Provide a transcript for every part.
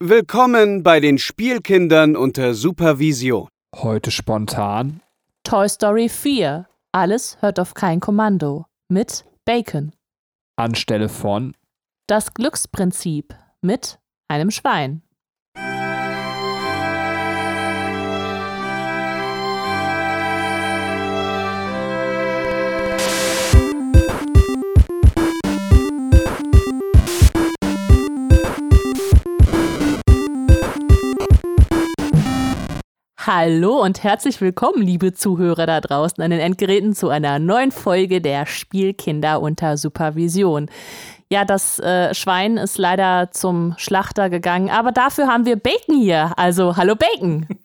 Willkommen bei den Spielkindern unter Supervision. Heute spontan. Toy Story 4. Alles hört auf kein Kommando. Mit Bacon. Anstelle von Das Glücksprinzip. Mit einem Schwein. Hallo und herzlich willkommen, liebe Zuhörer da draußen an den Endgeräten, zu einer neuen Folge der Spielkinder unter Supervision. Ja, das äh, Schwein ist leider zum Schlachter gegangen, aber dafür haben wir Bacon hier. Also, hallo Bacon.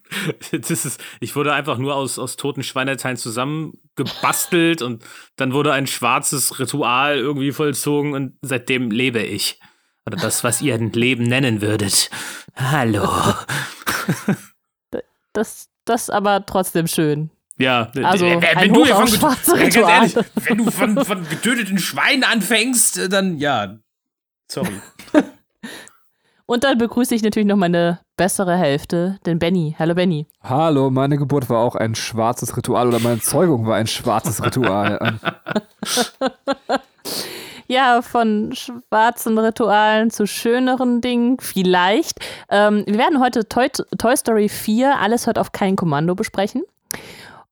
Das ist, ich wurde einfach nur aus, aus toten Schweineteilen zusammengebastelt und dann wurde ein schwarzes Ritual irgendwie vollzogen und seitdem lebe ich. Oder das, was ihr ein Leben nennen würdet. Hallo. Das, das aber trotzdem schön. Ja, Also, äh, ein du von, äh, ehrlich, wenn du von, von getöteten Schweinen anfängst, äh, dann ja. Sorry. Und dann begrüße ich natürlich noch meine bessere Hälfte, den Benny. Hallo Benny. Hallo, meine Geburt war auch ein schwarzes Ritual oder meine Zeugung war ein schwarzes Ritual. Ja, von schwarzen Ritualen zu schöneren Dingen, vielleicht. Ähm, wir werden heute Toy, Toy Story 4, alles hört auf kein Kommando besprechen.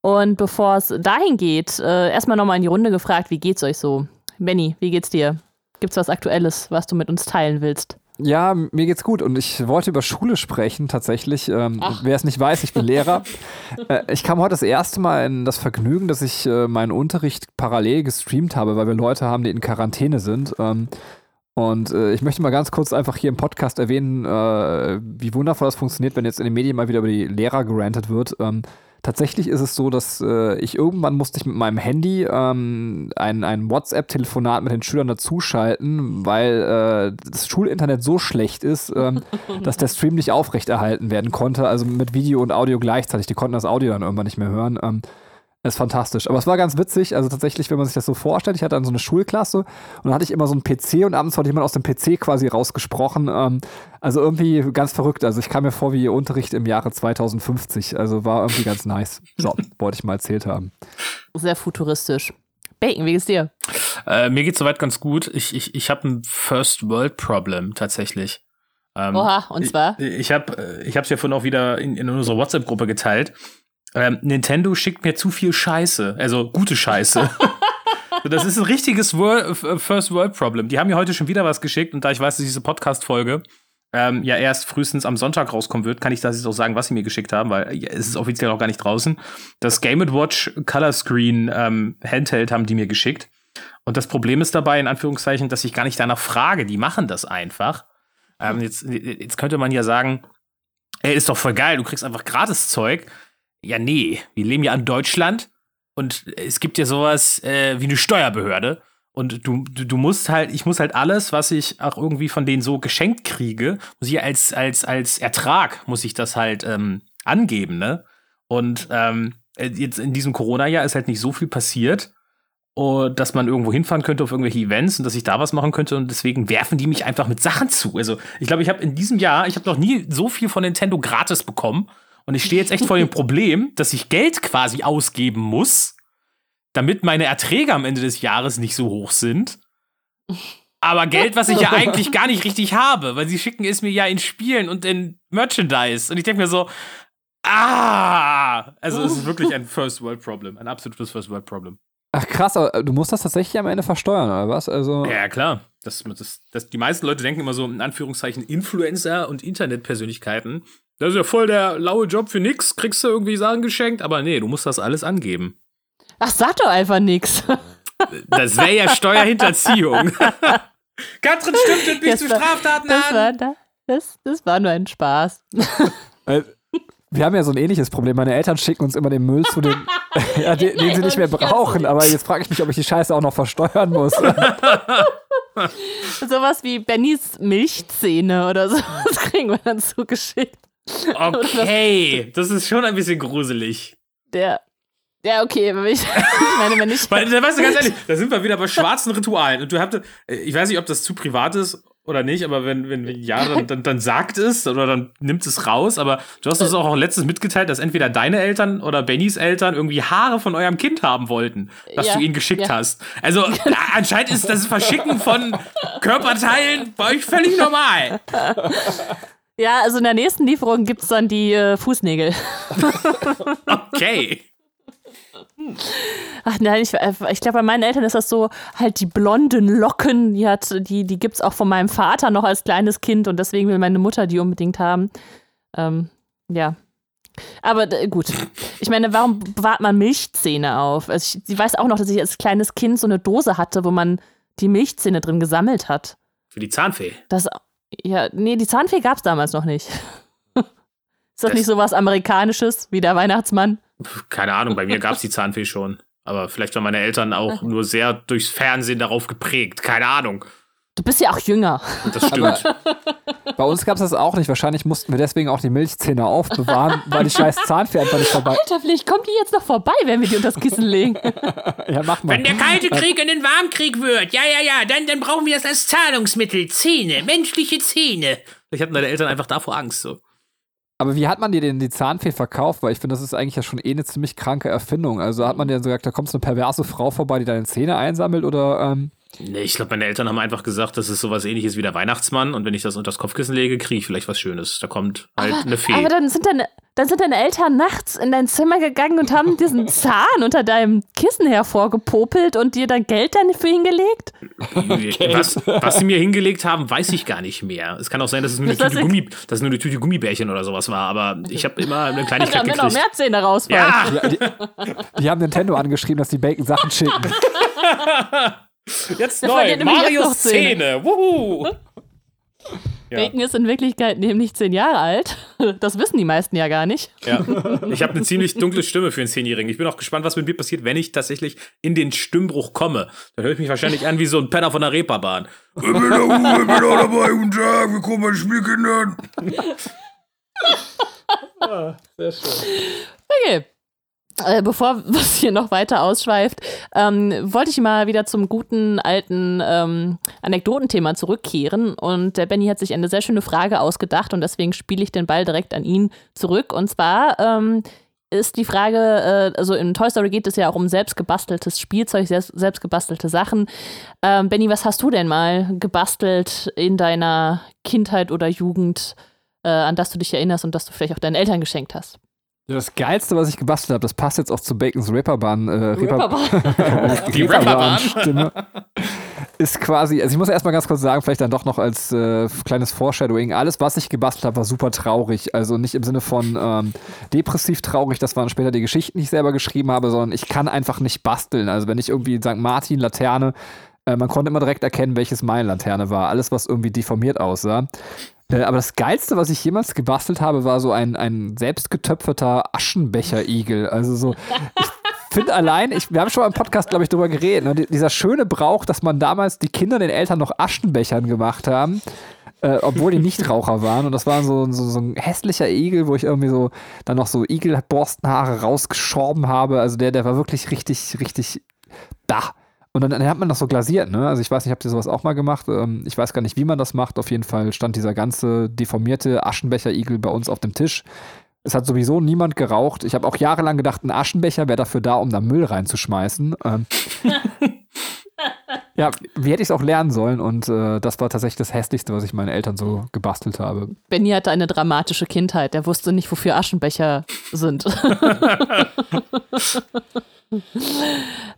Und bevor es dahin geht, äh, erstmal nochmal in die Runde gefragt, wie geht's euch so? Benny, wie geht's dir? Gibt's was Aktuelles, was du mit uns teilen willst? Ja, mir geht's gut und ich wollte über Schule sprechen tatsächlich. Ähm, wer es nicht weiß, ich bin Lehrer. äh, ich kam heute das erste Mal in das Vergnügen, dass ich äh, meinen Unterricht parallel gestreamt habe, weil wir Leute haben, die in Quarantäne sind. Ähm, und äh, ich möchte mal ganz kurz einfach hier im Podcast erwähnen, äh, wie wundervoll das funktioniert, wenn jetzt in den Medien mal wieder über die Lehrer gerantet wird. Ähm, tatsächlich ist es so, dass äh, ich irgendwann musste ich mit meinem Handy ähm, ein, ein WhatsApp-Telefonat mit den Schülern dazuschalten, weil äh, das Schulinternet so schlecht ist, ähm, dass der Stream nicht aufrechterhalten werden konnte, also mit Video und Audio gleichzeitig. Die konnten das Audio dann irgendwann nicht mehr hören. Ähm, das ist fantastisch. Aber es war ganz witzig. Also tatsächlich, wenn man sich das so vorstellt, ich hatte dann so eine Schulklasse und dann hatte ich immer so einen PC und abends hat jemand aus dem PC quasi rausgesprochen. Ähm, also irgendwie ganz verrückt. Also ich kam mir vor wie Unterricht im Jahre 2050. Also war irgendwie ganz nice. So, wollte ich mal erzählt haben. Sehr futuristisch. Bacon, wie geht's dir? äh, mir geht's soweit ganz gut. Ich, ich, ich habe ein First World Problem tatsächlich. Ähm, Oha, und zwar? Ich, ich habe ich hab's ja vorhin auch wieder in, in unserer WhatsApp-Gruppe geteilt. Ähm, Nintendo schickt mir zu viel Scheiße, also gute Scheiße. Das ist ein richtiges World, äh, First World Problem. Die haben mir heute schon wieder was geschickt und da ich weiß, dass diese Podcast-Folge ähm, ja erst frühestens am Sonntag rauskommen wird, kann ich das jetzt auch sagen, was sie mir geschickt haben, weil ja, es ist offiziell noch gar nicht draußen. Das Game Watch Color Screen ähm, Handheld haben die mir geschickt. Und das Problem ist dabei, in Anführungszeichen, dass ich gar nicht danach frage. Die machen das einfach. Ähm, jetzt, jetzt könnte man ja sagen, ey, ist doch voll geil, du kriegst einfach gratis Zeug. Ja, nee, wir leben ja in Deutschland und es gibt ja sowas äh, wie eine Steuerbehörde. Und du, du, du musst halt, ich muss halt alles, was ich auch irgendwie von denen so geschenkt kriege, muss ich als, als, als Ertrag, muss ich das halt ähm, angeben, ne? Und ähm, jetzt in diesem Corona-Jahr ist halt nicht so viel passiert, oh, dass man irgendwo hinfahren könnte auf irgendwelche Events und dass ich da was machen könnte und deswegen werfen die mich einfach mit Sachen zu. Also ich glaube, ich habe in diesem Jahr, ich habe noch nie so viel von Nintendo gratis bekommen und ich stehe jetzt echt vor dem Problem, dass ich Geld quasi ausgeben muss, damit meine Erträge am Ende des Jahres nicht so hoch sind. Aber Geld, was ich ja eigentlich gar nicht richtig habe, weil sie schicken es mir ja in Spielen und in Merchandise. Und ich denke mir so, ah! Also es ist wirklich ein First World Problem, ein absolutes First World Problem. Ach krass, aber du musst das tatsächlich am Ende versteuern, oder was? Also. Ja, klar. Das, das, das, die meisten Leute denken immer so, in Anführungszeichen, Influencer und Internetpersönlichkeiten. Das ist ja voll der laue Job für nix, kriegst du irgendwie Sachen geschenkt, aber nee, du musst das alles angeben. Ach, sag doch einfach nix. Das wäre ja Steuerhinterziehung. Katrin stimmt mich Das zu war- Straftaten Das an. war, da- das, das war nur ein Spaß. Wir haben ja so ein ähnliches Problem. Meine Eltern schicken uns immer den Müll zu den, ja, den, den sie nicht mehr brauchen. Aber jetzt frage ich mich, ob ich die Scheiße auch noch versteuern muss. Sowas wie Bennys Milchzähne oder so. Das kriegen wir dann zugeschickt. Okay, das ist schon ein bisschen gruselig. Der. Ja, okay, aber ich, ich meine, wenn ich. Weil, da weißt du ganz ehrlich, da sind wir wieder bei schwarzen Ritualen. Und du habt, ich weiß nicht, ob das zu privat ist, oder nicht, aber wenn, wenn ja, dann, dann, dann sagt es oder dann nimmt es raus. Aber du hast uns auch letztens mitgeteilt, dass entweder deine Eltern oder Bennys Eltern irgendwie Haare von eurem Kind haben wollten, dass ja, du ihnen geschickt ja. hast. Also anscheinend ist das Verschicken von Körperteilen bei euch völlig normal. Ja, also in der nächsten Lieferung gibt es dann die äh, Fußnägel. okay. Ach nein, ich, äh, ich glaube, bei meinen Eltern ist das so, halt die blonden Locken, die, hat, die, die gibt es auch von meinem Vater noch als kleines Kind und deswegen will meine Mutter die unbedingt haben. Ähm, ja. Aber äh, gut. Ich meine, warum bewahrt man Milchzähne auf? Also ich, sie weiß auch noch, dass ich als kleines Kind so eine Dose hatte, wo man die Milchzähne drin gesammelt hat. Für die Zahnfee? Das, ja, nee, die Zahnfee gab es damals noch nicht. ist das, das nicht so was Amerikanisches wie der Weihnachtsmann? Keine Ahnung, bei mir gab es die Zahnfee schon. Aber vielleicht waren meine Eltern auch nur sehr durchs Fernsehen darauf geprägt. Keine Ahnung. Du bist ja auch jünger. Das stimmt. bei uns gab es das auch nicht. Wahrscheinlich mussten wir deswegen auch die Milchzähne aufbewahren, weil die scheiß Zahnfee einfach nicht vorbei. Alter, vielleicht kommt die jetzt noch vorbei, wenn wir die unter das Kissen legen. ja, mach mal. Wenn der kalte Krieg in den Warmkrieg wird, ja, ja, ja, dann, dann brauchen wir das als Zahlungsmittel. Zähne, menschliche Zähne. Vielleicht hatten deine Eltern einfach davor Angst so. Aber wie hat man dir denn die Zahnfee verkauft? Weil ich finde, das ist eigentlich ja schon eh eine ziemlich kranke Erfindung. Also hat man dir so gesagt, da kommt so eine perverse Frau vorbei, die deine Zähne einsammelt oder. Ähm Nee, ich glaube, meine Eltern haben einfach gesagt, das ist sowas ähnliches wie der Weihnachtsmann und wenn ich das unter das Kopfkissen lege, kriege ich vielleicht was Schönes. Da kommt halt aber, eine Fee. Aber dann sind deine, dann sind deine Eltern nachts in dein Zimmer gegangen und haben diesen Zahn unter deinem Kissen hervorgepopelt und dir dann Geld dafür hingelegt? Okay. Was, was, sie mir hingelegt haben, weiß ich gar nicht mehr. Es kann auch sein, dass es nur, eine, Tüte, Gummi, dass es nur eine Tüte Gummibärchen oder sowas war, aber ich habe immer eine Kleinigkeit gekriegt. Da haben noch mehr Zähne rausfallen. Ja. Die, die, haben Nintendo angeschrieben, dass die Bacon Sachen schicken. Jetzt neu, Marios Szene. Wuhu. Ja. Bacon ist in Wirklichkeit nämlich zehn Jahre alt. Das wissen die meisten ja gar nicht. Ja. Ich habe eine ziemlich dunkle Stimme für einen Zehnjährigen. Ich bin auch gespannt, was mit mir passiert, wenn ich tatsächlich in den Stimmbruch komme. Dann höre ich mich wahrscheinlich an wie so ein Penner von der Reeperbahn. Ich bin da, ich bin da dabei, guten Tag, willkommen bei Spielkindern. ah, sehr schön. Okay, äh, bevor was hier noch weiter ausschweift, ähm, wollte ich mal wieder zum guten alten ähm, Anekdotenthema zurückkehren. Und der Benny hat sich eine sehr schöne Frage ausgedacht und deswegen spiele ich den Ball direkt an ihn zurück. Und zwar ähm, ist die Frage, äh, also in Toy Story geht es ja auch um selbstgebasteltes Spielzeug, selbst, selbstgebastelte Sachen. Ähm, Benny, was hast du denn mal gebastelt in deiner Kindheit oder Jugend, äh, an das du dich erinnerst und das du vielleicht auch deinen Eltern geschenkt hast? Das Geilste, was ich gebastelt habe, das passt jetzt auch zu Bacons Ripperbahn. Äh, Ripperbahn. Die Ripperbahn-Stimme. Ist quasi, also ich muss erstmal ganz kurz sagen, vielleicht dann doch noch als äh, kleines Foreshadowing, alles, was ich gebastelt habe, war super traurig. Also nicht im Sinne von ähm, depressiv traurig, das waren später die Geschichten, die ich selber geschrieben habe, sondern ich kann einfach nicht basteln. Also wenn ich irgendwie St. Martin, Laterne, äh, man konnte immer direkt erkennen, welches meine Laterne war. Alles, was irgendwie deformiert aussah. Äh, aber das Geilste, was ich jemals gebastelt habe, war so ein, ein selbstgetöpferter Aschenbecher-Igel. Also so, ich finde allein, ich, wir haben schon mal im Podcast, glaube ich, drüber geredet, ne? dieser schöne Brauch, dass man damals die Kinder den Eltern noch Aschenbechern gemacht haben. Äh, obwohl die Nichtraucher waren. Und das war so, so, so, ein hässlicher Igel, wo ich irgendwie so dann noch so Igelborstenhaare rausgeschorben habe. Also der, der war wirklich richtig, richtig da. Und dann, dann, hat man das so glasiert, ne? Also ich weiß nicht, habt ihr sowas auch mal gemacht? Ähm, ich weiß gar nicht, wie man das macht. Auf jeden Fall stand dieser ganze deformierte Aschenbecher-Igel bei uns auf dem Tisch. Es hat sowieso niemand geraucht. Ich habe auch jahrelang gedacht, ein Aschenbecher wäre dafür da, um da Müll reinzuschmeißen. Ähm, ja, wie hätte ich es auch lernen sollen? Und äh, das war tatsächlich das Hässlichste, was ich meinen Eltern so gebastelt habe. Benny hatte eine dramatische Kindheit. Er wusste nicht, wofür Aschenbecher sind.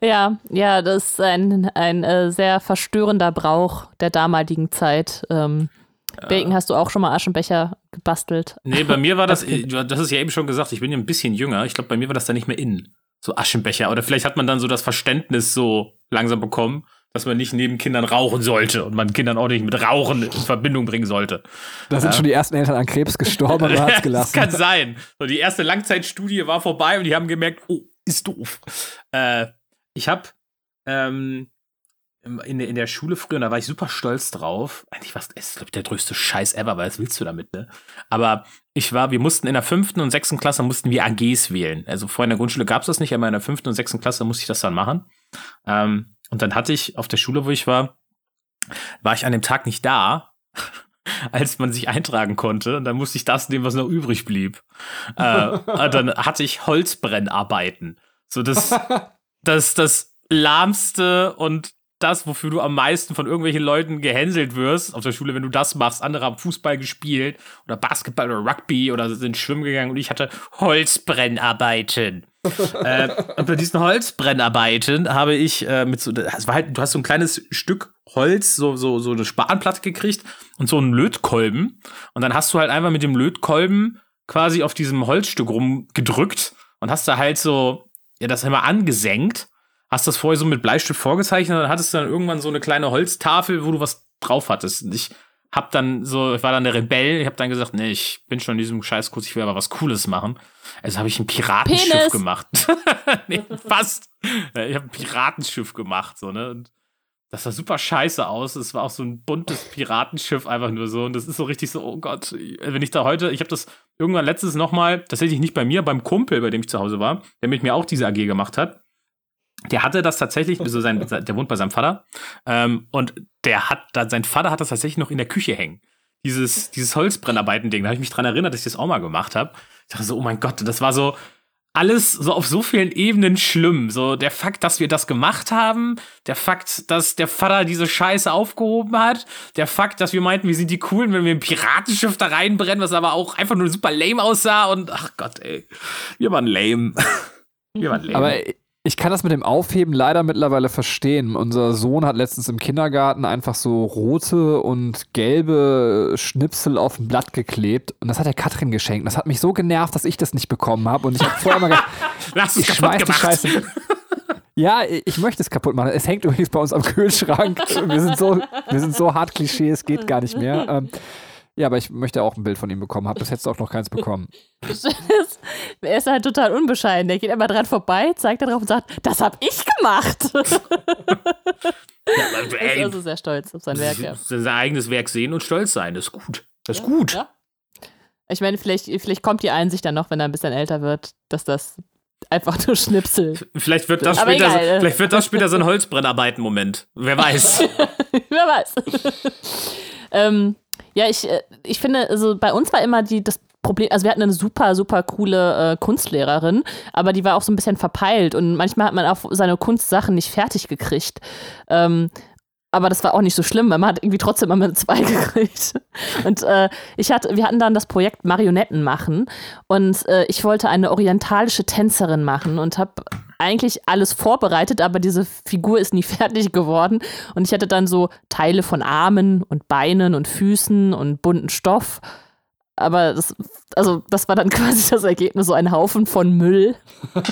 ja, ja, das ist ein, ein äh, sehr verstörender Brauch der damaligen Zeit. Ähm, Bacon, hast du auch schon mal Aschenbecher gebastelt? Nee, bei mir war das, hast es ja eben schon gesagt, ich bin ja ein bisschen jünger. Ich glaube, bei mir war das dann nicht mehr in. So Aschenbecher. Oder vielleicht hat man dann so das Verständnis so langsam bekommen, dass man nicht neben Kindern rauchen sollte und man Kindern auch nicht mit Rauchen in Verbindung bringen sollte. Da sind ja. schon die ersten Eltern an Krebs gestorben und man hat es gelassen. das kann sein. So, die erste Langzeitstudie war vorbei und die haben gemerkt, oh, ist doof. Äh, ich habe ähm, in, in der Schule früher, da war ich super stolz drauf. Eigentlich war es, glaube ich, der größte Scheiß ever, weil was willst du damit, ne? Aber ich war, wir mussten in der fünften und sechsten Klasse mussten wir AGs wählen. Also vorher in der Grundschule gab es das nicht, aber in der fünften und sechsten Klasse musste ich das dann machen. Ähm, und dann hatte ich auf der Schule, wo ich war, war ich an dem Tag nicht da als man sich eintragen konnte. Und dann musste ich das nehmen, was noch übrig blieb. äh, dann hatte ich Holzbrennarbeiten. So das, das, das lahmste und das, wofür du am meisten von irgendwelchen Leuten gehänselt wirst auf der Schule, wenn du das machst. Andere haben Fußball gespielt oder Basketball oder Rugby oder sind schwimmen gegangen und ich hatte Holzbrennarbeiten. Äh, und bei diesen Holzbrennarbeiten habe ich äh, mit so, das war halt, du hast so ein kleines Stück Holz, so, so, so eine Spanplatte gekriegt und so einen Lötkolben. Und dann hast du halt einfach mit dem Lötkolben quasi auf diesem Holzstück rumgedrückt und hast da halt so, ja, das immer angesenkt hast das vorher so mit Bleistift vorgezeichnet und dann hattest du dann irgendwann so eine kleine Holztafel, wo du was drauf hattest. Und ich hab dann so, ich war dann der Rebell, ich hab dann gesagt, nee, ich bin schon in diesem Scheißkurs, ich will aber was Cooles machen. Also habe ich ein Piratenschiff Penis. gemacht. nee, fast. Ich habe ein Piratenschiff gemacht, so, ne? Und das sah super scheiße aus. Es war auch so ein buntes Piratenschiff einfach nur so. Und das ist so richtig so, oh Gott, wenn ich da heute, ich habe das irgendwann letztes nochmal, tatsächlich nicht bei mir, beim Kumpel, bei dem ich zu Hause war, der mit mir auch diese AG gemacht hat der hatte das tatsächlich, also sein, der wohnt bei seinem Vater, ähm, und der hat, sein Vater hat das tatsächlich noch in der Küche hängen. Dieses, dieses Holzbrennarbeiten-Ding, da habe ich mich dran erinnert, dass ich das auch mal gemacht habe. Ich dachte so, oh mein Gott, das war so alles so auf so vielen Ebenen schlimm. So der Fakt, dass wir das gemacht haben, der Fakt, dass der Vater diese Scheiße aufgehoben hat, der Fakt, dass wir meinten, wir sind die Coolen, wenn wir ein Piratenschiff da reinbrennen, was aber auch einfach nur super lame aussah und ach Gott, ey, wir waren lame. Wir waren lame. Aber ich kann das mit dem Aufheben leider mittlerweile verstehen. Unser Sohn hat letztens im Kindergarten einfach so rote und gelbe Schnipsel auf ein Blatt geklebt und das hat er Katrin geschenkt. Das hat mich so genervt, dass ich das nicht bekommen habe und ich habe vorher mal gedacht, Lass ich schmeiß kaputt die gemacht. Scheiße. Ja, ich möchte es kaputt machen. Es hängt übrigens bei uns am Kühlschrank. Wir sind so, wir sind so hart Klischee, es geht gar nicht mehr. Ähm, ja, aber ich möchte auch ein Bild von ihm bekommen. Hab bis jetzt auch noch keins bekommen. er ist halt total unbescheiden. Der geht immer dran vorbei, zeigt da drauf und sagt, das hab ich gemacht. Ja, aber, er ey, ist also sehr stolz auf sein Werk, ja. sein eigenes Werk sehen und stolz sein, das ist gut. Das ist gut. Ja. Ich meine, vielleicht, vielleicht kommt die Einsicht dann noch, wenn er ein bisschen älter wird, dass das einfach nur Schnipsel. Vielleicht wird das später, egal. so, vielleicht wird das später so ein Holzbrennarbeiten-Moment. Wer weiß. Wer weiß. ähm, ja, ich, äh, ich finde, also bei uns war immer die, das Problem, also wir hatten eine super, super coole äh, Kunstlehrerin, aber die war auch so ein bisschen verpeilt und manchmal hat man auch seine Kunstsachen nicht fertig gekriegt. Ähm, aber das war auch nicht so schlimm, weil man hat irgendwie trotzdem immer eine 2 gekriegt. Und äh, ich hatte, wir hatten dann das Projekt Marionetten machen und äh, ich wollte eine orientalische Tänzerin machen und habe eigentlich alles vorbereitet, aber diese Figur ist nie fertig geworden. Und ich hatte dann so Teile von Armen und Beinen und Füßen und bunten Stoff. Aber das, also das war dann quasi das Ergebnis, so ein Haufen von Müll. und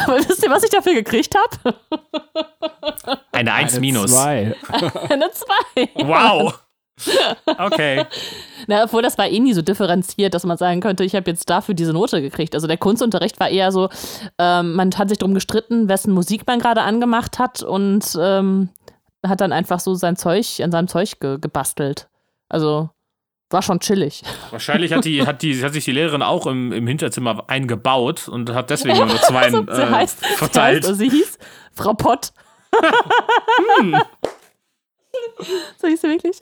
aber wisst ihr, was ich dafür gekriegt habe? Eine 1 minus. Zwei. Eine 2. Wow. Okay. Na, obwohl das war eh nie so differenziert, dass man sagen könnte, ich habe jetzt dafür diese Note gekriegt. Also der Kunstunterricht war eher so, ähm, man hat sich darum gestritten, wessen Musik man gerade angemacht hat und ähm, hat dann einfach so sein Zeug, an seinem Zeug ge gebastelt. Also war schon chillig. Wahrscheinlich hat, die, hat, die, hat sich die Lehrerin auch im, im Hinterzimmer eingebaut und hat deswegen nur zwei Also, sie äh, heißt, sie verteilt. heißt, also sie hieß Frau Pott. Hm. So hieß sie wirklich.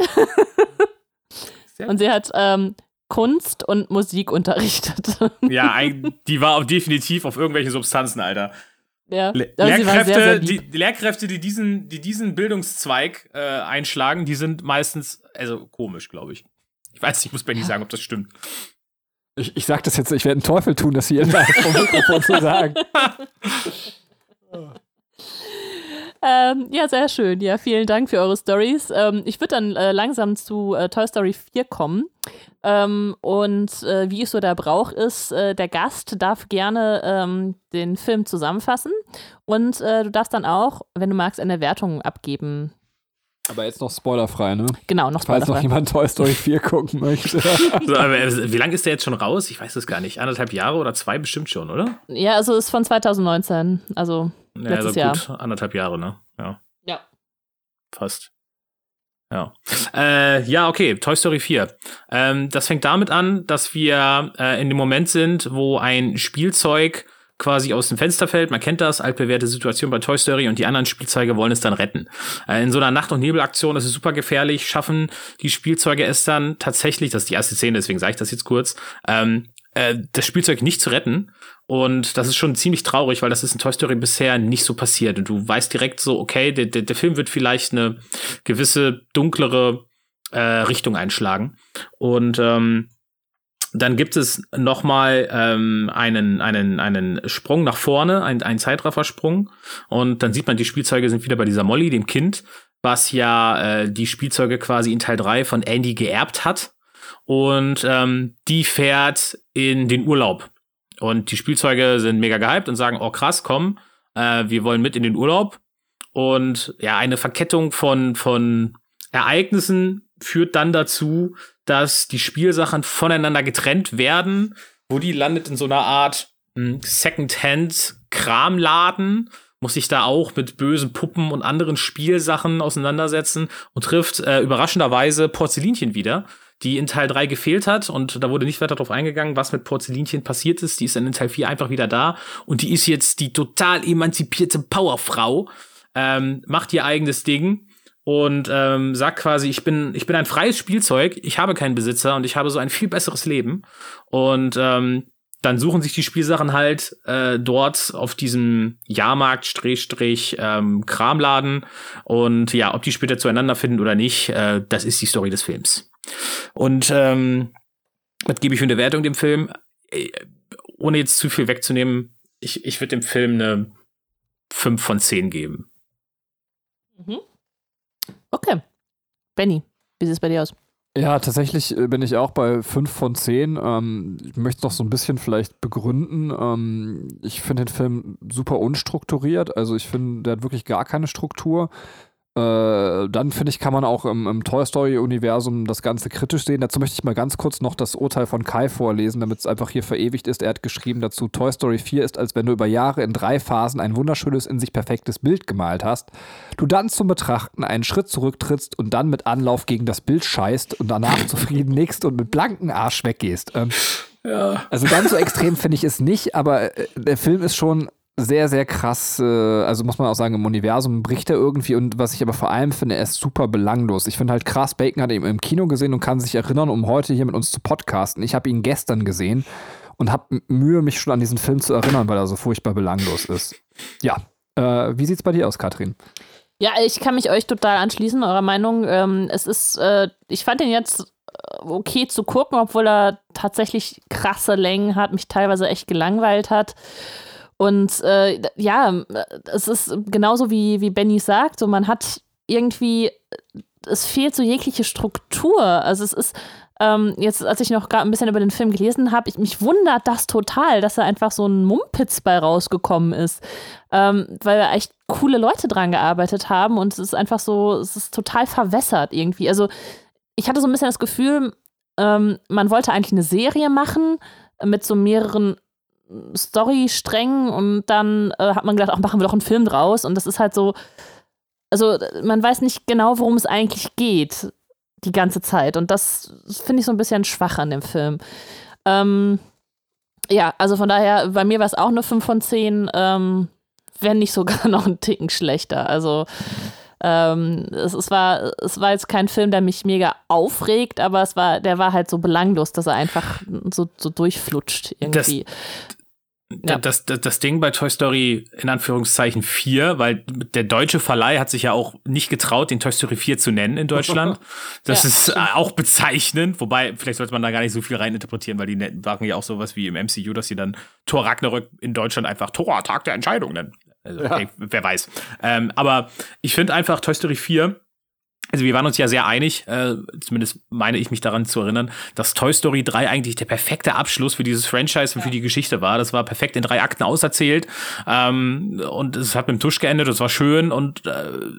Und sie hat ähm, Kunst und Musik unterrichtet. Ja, ein, die war auch definitiv auf irgendwelche Substanzen, Alter. ja. Le Lehrkräfte, sehr, sehr die, die Lehrkräfte, die diesen, die diesen Bildungszweig äh, einschlagen, die sind meistens, also komisch, glaube ich. Ich weiß nicht, ich muss Benny sagen, ob das stimmt. Ich, ich sag das jetzt, ich werde einen Teufel tun, das hier live vom Mikrofon zu sagen. Ähm, ja, sehr schön. Ja, vielen Dank für eure Stories. Ähm, ich würde dann äh, langsam zu äh, Toy Story 4 kommen. Ähm, und äh, wie es so der Brauch ist, äh, der Gast darf gerne ähm, den Film zusammenfassen. Und äh, du darfst dann auch, wenn du magst, eine Wertung abgeben. Aber jetzt noch spoilerfrei, ne? Genau, noch Falls noch spoilerfrei. jemand Toy Story 4 gucken möchte. So, aber wie lange ist der jetzt schon raus? Ich weiß es gar nicht. Anderthalb Jahre oder zwei bestimmt schon, oder? Ja, also ist von 2019. Also Ja, Letztes also gut, anderthalb Jahre, ne? Ja. Ja. Fast. Ja. Äh, ja, okay, Toy Story 4. Ähm, das fängt damit an, dass wir äh, in dem Moment sind, wo ein Spielzeug quasi aus dem Fenster fällt. Man kennt das, altbewährte Situation bei Toy Story und die anderen Spielzeuge wollen es dann retten. Äh, in so einer Nacht- und Nebelaktion ist es super gefährlich, schaffen die Spielzeuge es dann tatsächlich, das ist die erste Szene, deswegen sage ich das jetzt kurz, ähm, äh, das Spielzeug nicht zu retten. Und das ist schon ziemlich traurig, weil das ist in Toy Story bisher nicht so passiert. Und du weißt direkt so, okay, der, der, der Film wird vielleicht eine gewisse dunklere äh, Richtung einschlagen. Und ähm, dann gibt es noch mal ähm, einen, einen, einen Sprung nach vorne, ein, einen Zeitraffersprung. Und dann sieht man, die Spielzeuge sind wieder bei dieser Molly, dem Kind, was ja äh, die Spielzeuge quasi in Teil 3 von Andy geerbt hat. Und ähm, die fährt in den Urlaub. Und die Spielzeuge sind mega gehypt und sagen, oh krass, komm, äh, wir wollen mit in den Urlaub. Und ja, eine Verkettung von, von Ereignissen führt dann dazu, dass die Spielsachen voneinander getrennt werden, wo die landet in so einer Art hm, Secondhand-Kramladen, muss sich da auch mit bösen Puppen und anderen Spielsachen auseinandersetzen und trifft äh, überraschenderweise Porzellinchen wieder, die in Teil 3 gefehlt hat und da wurde nicht weiter darauf eingegangen, was mit Porzellinchen passiert ist. Die ist dann in Teil 4 einfach wieder da und die ist jetzt die total emanzipierte Powerfrau, ähm, macht ihr eigenes Ding und ähm, sagt quasi, ich bin, ich bin ein freies Spielzeug, ich habe keinen Besitzer und ich habe so ein viel besseres Leben. Und ähm, dann suchen sich die Spielsachen halt äh, dort auf diesem Jahrmarkt Strich ähm, und ja, ob die später zueinander finden oder nicht, äh, das ist die Story des Films. Und ähm, was gebe ich für eine Wertung dem Film? Äh, ohne jetzt zu viel wegzunehmen, ich, ich würde dem Film eine 5 von 10 geben. Mhm. Okay. Benny, wie sieht es bei dir aus? Ja, tatsächlich äh, bin ich auch bei 5 von 10. Ähm, ich möchte es noch so ein bisschen vielleicht begründen. Ähm, ich finde den Film super unstrukturiert. Also ich finde, der hat wirklich gar keine Struktur. Äh, dann finde ich, kann man auch im, im Toy Story-Universum das Ganze kritisch sehen. Dazu möchte ich mal ganz kurz noch das Urteil von Kai vorlesen, damit es einfach hier verewigt ist. Er hat geschrieben dazu: Toy Story 4 ist, als wenn du über Jahre in drei Phasen ein wunderschönes, in sich perfektes Bild gemalt hast. Du dann zum Betrachten einen Schritt zurücktrittst und dann mit Anlauf gegen das Bild scheißt und danach zufrieden nickst und mit blanken Arsch weggehst. Ähm, ja. Also ganz so extrem finde ich es nicht, aber äh, der Film ist schon sehr, sehr krass, äh, also muss man auch sagen, im Universum bricht er irgendwie und was ich aber vor allem finde, er ist super belanglos. Ich finde halt krass, Bacon hat ihn im Kino gesehen und kann sich erinnern, um heute hier mit uns zu podcasten. Ich habe ihn gestern gesehen und habe Mühe, mich schon an diesen Film zu erinnern, weil er so furchtbar belanglos ist. Ja, äh, wie sieht's bei dir aus, Katrin? Ja, ich kann mich euch total anschließen, eurer Meinung. Ähm, es ist, äh, ich fand ihn jetzt äh, okay zu gucken, obwohl er tatsächlich krasse Längen hat, mich teilweise echt gelangweilt hat. Und äh, ja, es ist genauso wie, wie Benny sagt, so man hat irgendwie, es fehlt so jegliche Struktur. Also es ist, ähm, jetzt, als ich noch gerade ein bisschen über den Film gelesen habe, ich, mich wundert das total, dass da einfach so ein Mumpitz bei rausgekommen ist. Ähm, weil da echt coole Leute dran gearbeitet haben und es ist einfach so, es ist total verwässert irgendwie. Also ich hatte so ein bisschen das Gefühl, ähm, man wollte eigentlich eine Serie machen mit so mehreren Story-Strängen und dann äh, hat man gedacht, ach, machen wir doch einen Film draus. Und das ist halt so, also man weiß nicht genau, worum es eigentlich geht, die ganze Zeit. Und das finde ich so ein bisschen schwach an dem Film. Ähm, ja, also von daher, bei mir war es auch eine 5 von 10, ähm, wenn nicht sogar noch ein Ticken schlechter. Also ähm, es, es, war, es war jetzt kein Film, der mich mega aufregt, aber es war, der war halt so belanglos, dass er einfach so, so durchflutscht irgendwie. Das, ja. Das, das, das Ding bei Toy Story in Anführungszeichen 4, weil der deutsche Verleih hat sich ja auch nicht getraut, den Toy Story 4 zu nennen in Deutschland. Das ja, ist stimmt. auch bezeichnend, wobei vielleicht sollte man da gar nicht so viel reininterpretieren, weil die sagen ja auch sowas wie im MCU, dass sie dann Thor Ragnarök in Deutschland einfach Thor, Tag der Entscheidung nennen. Also, ja. okay, wer weiß. Ähm, aber ich finde einfach Toy Story 4 also wir waren uns ja sehr einig, äh, zumindest meine ich mich daran zu erinnern, dass Toy Story 3 eigentlich der perfekte Abschluss für dieses Franchise und für die Geschichte war. Das war perfekt in drei Akten auserzählt ähm, und es hat mit dem Tusch geendet, das war schön und äh,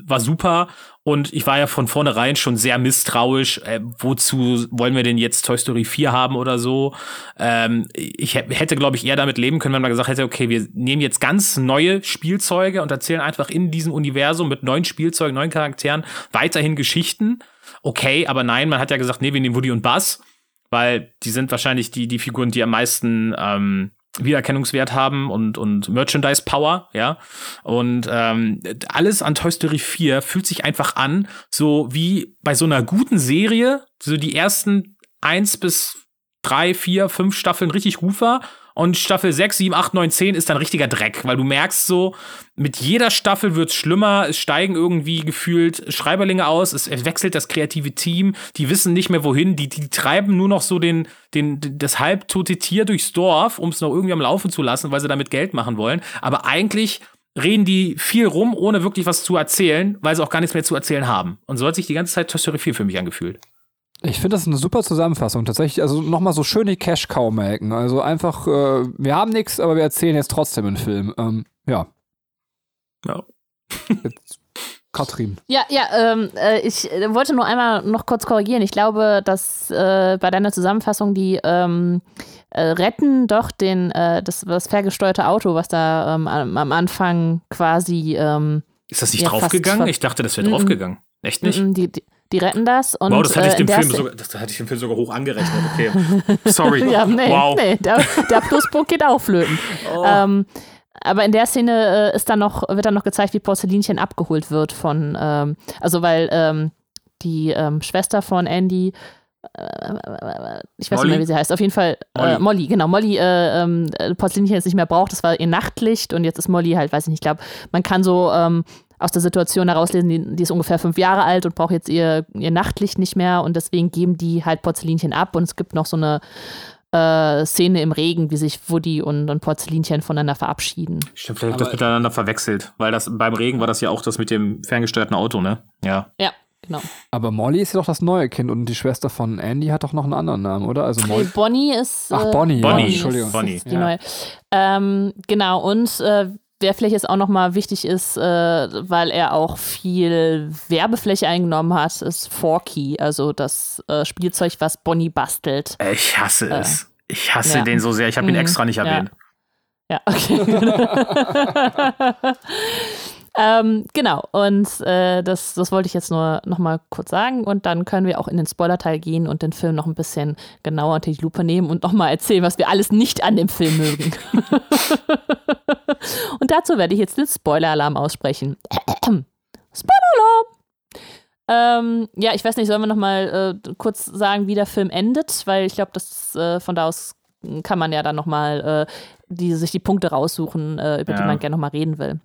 war super. Und ich war ja von vornherein schon sehr misstrauisch, äh, wozu wollen wir denn jetzt Toy Story 4 haben oder so. Ähm, ich hätte, glaube ich, eher damit leben können, wenn man gesagt hätte, okay, wir nehmen jetzt ganz neue Spielzeuge und erzählen einfach in diesem Universum mit neuen Spielzeugen, neuen Charakteren weiterhin Geschichten. Okay, aber nein, man hat ja gesagt, nee, wir nehmen Woody und Buzz, weil die sind wahrscheinlich die, die Figuren, die am meisten ähm, Wiedererkennungswert haben und, und Merchandise Power, ja. Und ähm, alles an Toy Story 4 fühlt sich einfach an, so wie bei so einer guten Serie, so die ersten eins bis drei, vier, fünf Staffeln richtig gut war und Staffel 6, 7, 8, 9, 10 ist dann richtiger Dreck, weil du merkst so, mit jeder Staffel wird es schlimmer, es steigen irgendwie gefühlt Schreiberlinge aus, es wechselt das kreative Team, die wissen nicht mehr wohin, die, die treiben nur noch so den, den, das halbtote Tier durchs Dorf, um es noch irgendwie am Laufen zu lassen, weil sie damit Geld machen wollen. Aber eigentlich reden die viel rum, ohne wirklich was zu erzählen, weil sie auch gar nichts mehr zu erzählen haben. Und so hat sich die ganze Zeit Toy Story 4 für mich angefühlt. Ich finde das eine super Zusammenfassung. Tatsächlich, also nochmal so schöne Cash-Cow melken. Also einfach, äh, wir haben nichts, aber wir erzählen jetzt trotzdem einen Film. Ähm, ja. Ja. Jetzt, Katrin. Ja, ja, ähm, äh, ich äh, wollte nur einmal noch kurz korrigieren. Ich glaube, dass äh, bei deiner Zusammenfassung die ähm, äh, retten doch den, äh, das, das ferngesteuerte Auto, was da ähm, am, am, Anfang quasi. Ähm, Ist das nicht ja, draufgegangen? Ich dachte, das wäre draufgegangen. Echt nicht? Die, die, die retten das. Und, wow, das hatte ich dem, Film sogar, das hatte ich dem Film sogar hoch angerechnet. Okay. Sorry. ja, nee, wow. nee der, der Pluspunkt geht auch flöten. Oh. Ähm, aber in der Szene äh, ist dann noch, wird dann noch gezeigt, wie Porzellinchen abgeholt wird von, ähm, also weil ähm, die ähm, Schwester von Andy, äh, ich weiß Molly? nicht mehr, wie sie heißt, auf jeden Fall äh, Molly, äh, Molly genau, Molly äh, ähm, Porzellinchen jetzt nicht mehr braucht, das war ihr Nachtlicht und jetzt ist Molly halt, weiß ich nicht, ich glaube, man kann so ähm, aus der Situation herauslesen, die, die, ist ungefähr fünf Jahre alt und braucht jetzt ihr, ihr Nachtlicht nicht mehr und deswegen geben die halt Porzellinchen ab und es gibt noch so eine äh, Szene im Regen, wie sich Woody und, und Porzellinchen voneinander verabschieden. Stimmt, vielleicht habe das miteinander verwechselt, weil das beim Regen war das ja auch das mit dem ferngesteuerten Auto, ne? Ja. Ja. Genau. Aber Molly ist ja doch das neue Kind und die Schwester von Andy hat doch noch einen anderen Namen, oder? Also Molly. Bonnie ist. Ach, Bonnie, Bonnie. Ja, Entschuldigung. Bonnie. die ja. neue. Ähm, genau, und äh, wer vielleicht jetzt auch nochmal wichtig ist, äh, weil er auch viel Werbefläche eingenommen hat, ist Forky, also das äh, Spielzeug, was Bonnie bastelt. Ich hasse äh, es. Ich hasse ja. den so sehr. Ich habe ihn mhm. extra nicht erwähnt. Ja, ja okay. ähm, genau, und äh, das, das wollte ich jetzt nur nochmal kurz sagen. Und dann können wir auch in den Spoiler-Teil gehen und den Film noch ein bisschen genauer unter die Lupe nehmen und nochmal erzählen, was wir alles nicht an dem Film mögen. und dazu werde ich jetzt den Spoiler-Alarm aussprechen. Spoiler-Alarm! Ähm, ja, ich weiß nicht, sollen wir nochmal äh, kurz sagen, wie der Film endet? Weil ich glaube, das äh, von da aus kann man ja dann nochmal äh, die, sich die Punkte raussuchen, äh, über ja. die man gerne nochmal reden will.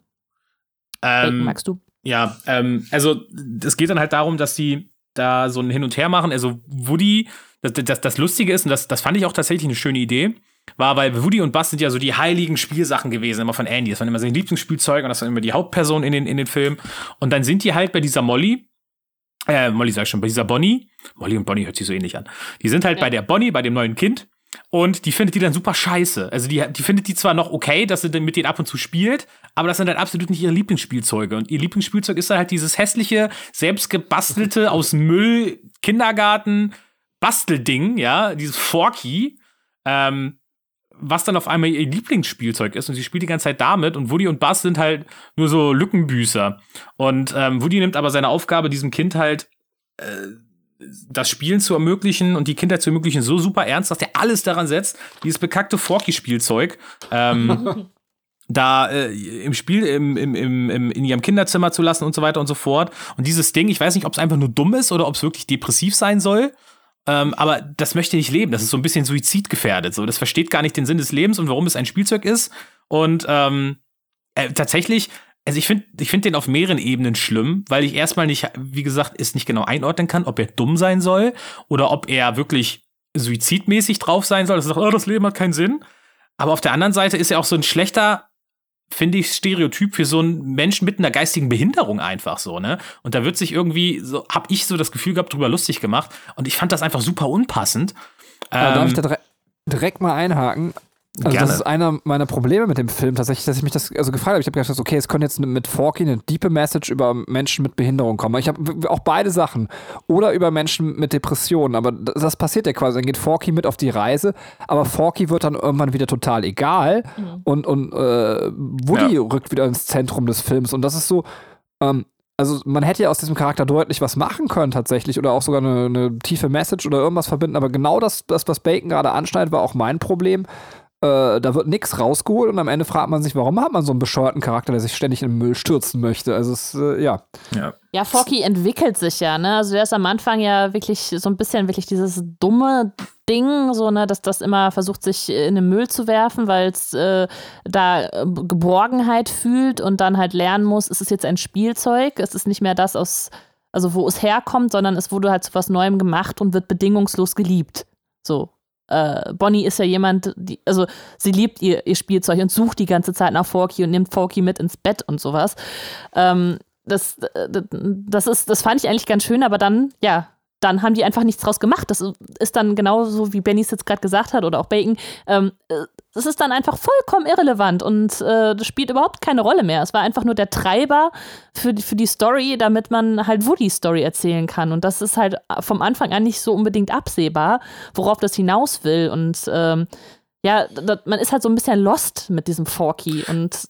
Ähm, magst du? Ja, ähm, also es geht dann halt darum, dass die da so ein Hin und Her machen. Also Woody, das, das, das Lustige ist, und das, das fand ich auch tatsächlich eine schöne Idee, war, weil Woody und Buzz sind ja so die heiligen Spielsachen gewesen, immer von Andy. Das waren immer seine Lieblingsspielzeuge und das waren immer die Hauptperson in den, in den Filmen. Und dann sind die halt bei dieser Molly, äh, Molly sag ich schon, bei dieser Bonnie. Molly und Bonnie hört sich so ähnlich an. Die sind halt ja. bei der Bonnie, bei dem neuen Kind. Und die findet die dann super scheiße. Also die, die findet die zwar noch okay, dass sie dann mit denen ab und zu spielt, aber das sind halt absolut nicht ihre Lieblingsspielzeuge. Und ihr Lieblingsspielzeug ist dann halt dieses hässliche, selbstgebastelte, aus Müll, Kindergarten, Bastelding, ja, dieses Forky, ähm, was dann auf einmal ihr Lieblingsspielzeug ist. Und sie spielt die ganze Zeit damit. Und Woody und Buzz sind halt nur so Lückenbüßer. Und ähm, Woody nimmt aber seine Aufgabe, diesem Kind halt äh, das Spielen zu ermöglichen und die Kindheit zu ermöglichen, so super ernst, dass er alles daran setzt, dieses bekackte Forky-Spielzeug ähm, da äh, im Spiel, im, im, im, im, in ihrem Kinderzimmer zu lassen und so weiter und so fort. Und dieses Ding, ich weiß nicht, ob es einfach nur dumm ist oder ob es wirklich depressiv sein soll. Ähm, aber das möchte nicht leben. Das ist so ein bisschen suizidgefährdet. So, das versteht gar nicht den Sinn des Lebens und warum es ein Spielzeug ist. Und ähm, äh, tatsächlich also ich finde ich find den auf mehreren Ebenen schlimm, weil ich erstmal nicht, wie gesagt, es nicht genau einordnen kann, ob er dumm sein soll oder ob er wirklich suizidmäßig drauf sein soll, dass er sagt, oh, das Leben hat keinen Sinn. Aber auf der anderen Seite ist er auch so ein schlechter, finde ich, Stereotyp für so einen Menschen mit einer geistigen Behinderung einfach so, ne? Und da wird sich irgendwie, so, hab ich so das Gefühl gehabt, drüber lustig gemacht. Und ich fand das einfach super unpassend. Ähm, darf ich ähm, da direkt mal einhaken? Also Gerne. das ist einer meiner Probleme mit dem Film tatsächlich, dass ich mich das also gefragt habe. Ich habe gedacht, okay, es könnte jetzt mit Forky eine diepe Message über Menschen mit Behinderung kommen. Ich habe auch beide Sachen. Oder über Menschen mit Depressionen. Aber das passiert ja quasi. Dann geht Forky mit auf die Reise, aber Forky wird dann irgendwann wieder total egal mhm. und, und äh, Woody ja. rückt wieder ins Zentrum des Films. Und das ist so, ähm, also man hätte ja aus diesem Charakter deutlich was machen können tatsächlich oder auch sogar eine, eine tiefe Message oder irgendwas verbinden, aber genau das, das was Bacon gerade anschneidet, war auch mein Problem Äh, da wird nichts rausgeholt und am Ende fragt man sich, warum hat man so einen bescheuerten Charakter, der sich ständig in den Müll stürzen möchte. Also es, äh, ja. Ja. Ja, Forky entwickelt sich ja, ne? Also der ist am Anfang ja wirklich so ein bisschen wirklich dieses dumme Ding, so, ne, dass das immer versucht, sich in den Müll zu werfen, weil es äh, da äh, Geborgenheit fühlt und dann halt lernen muss, es ist jetzt ein Spielzeug, es ist nicht mehr das aus, also wo es herkommt, sondern es wurde halt zu was Neuem gemacht und wird bedingungslos geliebt. So. Äh, Bonnie ist ja jemand, die, also sie liebt ihr, ihr Spielzeug und sucht die ganze Zeit nach Forky und nimmt Forky mit ins Bett und sowas. Ähm, das, das, ist, das fand ich eigentlich ganz schön, aber dann, ja, dann haben die einfach nichts draus gemacht. Das ist dann genauso, wie Benny es jetzt gerade gesagt hat oder auch Bacon. Ähm, das ist dann einfach vollkommen irrelevant und äh, das spielt überhaupt keine Rolle mehr. Es war einfach nur der Treiber für die, für die Story, damit man halt Woody Story erzählen kann. Und das ist halt vom Anfang an nicht so unbedingt absehbar, worauf das hinaus will. Und ähm, ja, das, man ist halt so ein bisschen lost mit diesem Forky und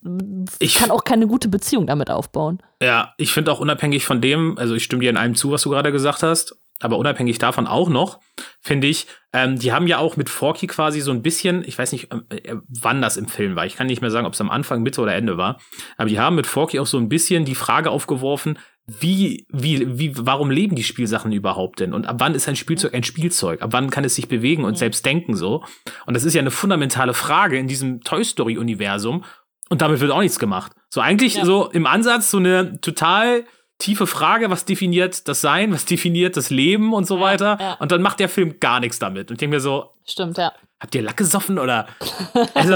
ich kann auch keine gute Beziehung damit aufbauen. Ja, ich finde auch unabhängig von dem, also ich stimme dir in einem zu, was du gerade gesagt hast, aber unabhängig davon auch noch, finde ich, ähm, die haben ja auch mit Forky quasi so ein bisschen, ich weiß nicht, äh, wann das im Film war, ich kann nicht mehr sagen, ob es am Anfang, Mitte oder Ende war, aber die haben mit Forky auch so ein bisschen die Frage aufgeworfen, wie, wie, wie, warum leben die Spielsachen überhaupt denn? Und ab wann ist ein Spielzeug ein Spielzeug? Ab wann kann es sich bewegen und selbst denken so? Und das ist ja eine fundamentale Frage in diesem Toy Story Universum. Und damit wird auch nichts gemacht. So eigentlich ja. so im Ansatz so eine total tiefe Frage, was definiert das Sein, was definiert das Leben und so ja, weiter. Ja. Und dann macht der Film gar nichts damit. Und ich denke mir so, stimmt, ja. Habt ihr Lack gesoffen oder? Also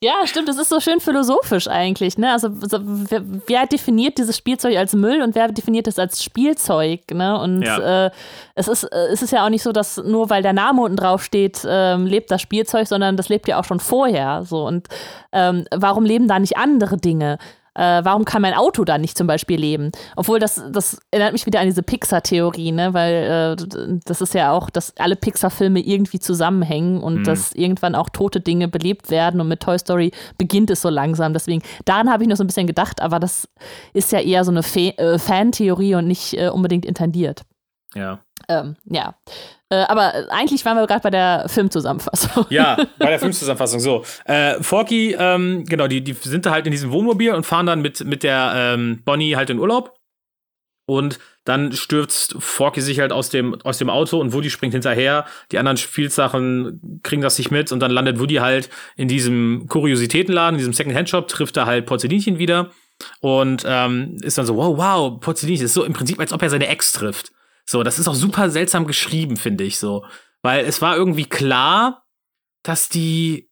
ja, stimmt, das ist so schön philosophisch eigentlich. Ne? Also wer, wer, definiert dieses Spielzeug als Müll und wer definiert es als Spielzeug? Ne? Und ja. äh, es, ist, äh, es ist ja auch nicht so, dass nur weil der Name unten drauf steht, ähm, lebt das Spielzeug, sondern das lebt ja auch schon vorher. So. Und ähm, warum leben da nicht andere Dinge? Äh, warum kann mein Auto da nicht zum Beispiel leben? Obwohl das, das erinnert mich wieder an diese Pixar-Theorie, ne? weil äh, das ist ja auch, dass alle Pixar-Filme irgendwie zusammenhängen und mhm. dass irgendwann auch tote Dinge belebt werden und mit Toy Story beginnt es so langsam. Deswegen, daran habe ich noch so ein bisschen gedacht, aber das ist ja eher so eine äh, Fan-Theorie und nicht äh, unbedingt intendiert. Ja. Ähm, ja. Äh, aber eigentlich waren wir gerade bei der Filmzusammenfassung. Ja, bei der Filmzusammenfassung. So, äh, Forky, ähm, genau, die, die sind da halt in diesem Wohnmobil und fahren dann mit, mit der ähm, Bonnie halt in Urlaub. Und dann stürzt Forky sich halt aus dem, aus dem Auto und Woody springt hinterher. Die anderen Spielsachen kriegen das nicht mit und dann landet Woody halt in diesem Kuriositätenladen, in diesem Second-Hand-Shop, trifft er halt Porzellinchen wieder und ähm, ist dann so, wow, wow, Porzellinchen. ist so im Prinzip, als ob er seine Ex trifft. So, das ist auch super seltsam geschrieben, finde ich so. Weil es war irgendwie klar, dass die,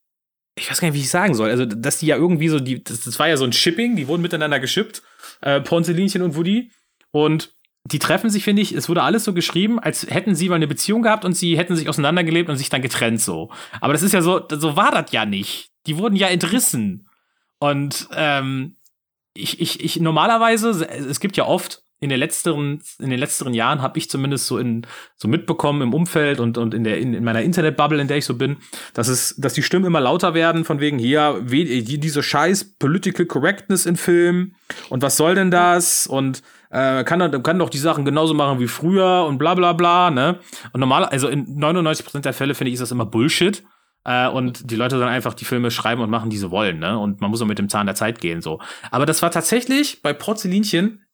ich weiß gar nicht, wie ich sagen soll, also, dass die ja irgendwie so, die, das, das war ja so ein Shipping, die wurden miteinander geschippt, äh, Ponzelinchen und Woody. Und die treffen sich, finde ich, es wurde alles so geschrieben, als hätten sie mal eine Beziehung gehabt und sie hätten sich auseinandergelebt und sich dann getrennt so. Aber das ist ja so, so war das ja nicht. Die wurden ja entrissen. Und ähm, ich, ich, ich normalerweise, es gibt ja oft in den letzteren, in den letzteren Jahren habe ich zumindest so in so mitbekommen im Umfeld und, und in der in, in meiner Internetbubble, in der ich so bin, dass es, dass die Stimmen immer lauter werden, von wegen hier, wie, diese scheiß Political Correctness in Filmen und was soll denn das? Und äh, kann, kann doch die Sachen genauso machen wie früher und bla bla bla, ne? Und normal, also in 99% der Fälle finde ich, ist das immer Bullshit. Äh, und die Leute dann einfach die Filme schreiben und machen, die sie wollen, ne? Und man muss auch mit dem Zahn der Zeit gehen, so. Aber das war tatsächlich bei Porzellinchen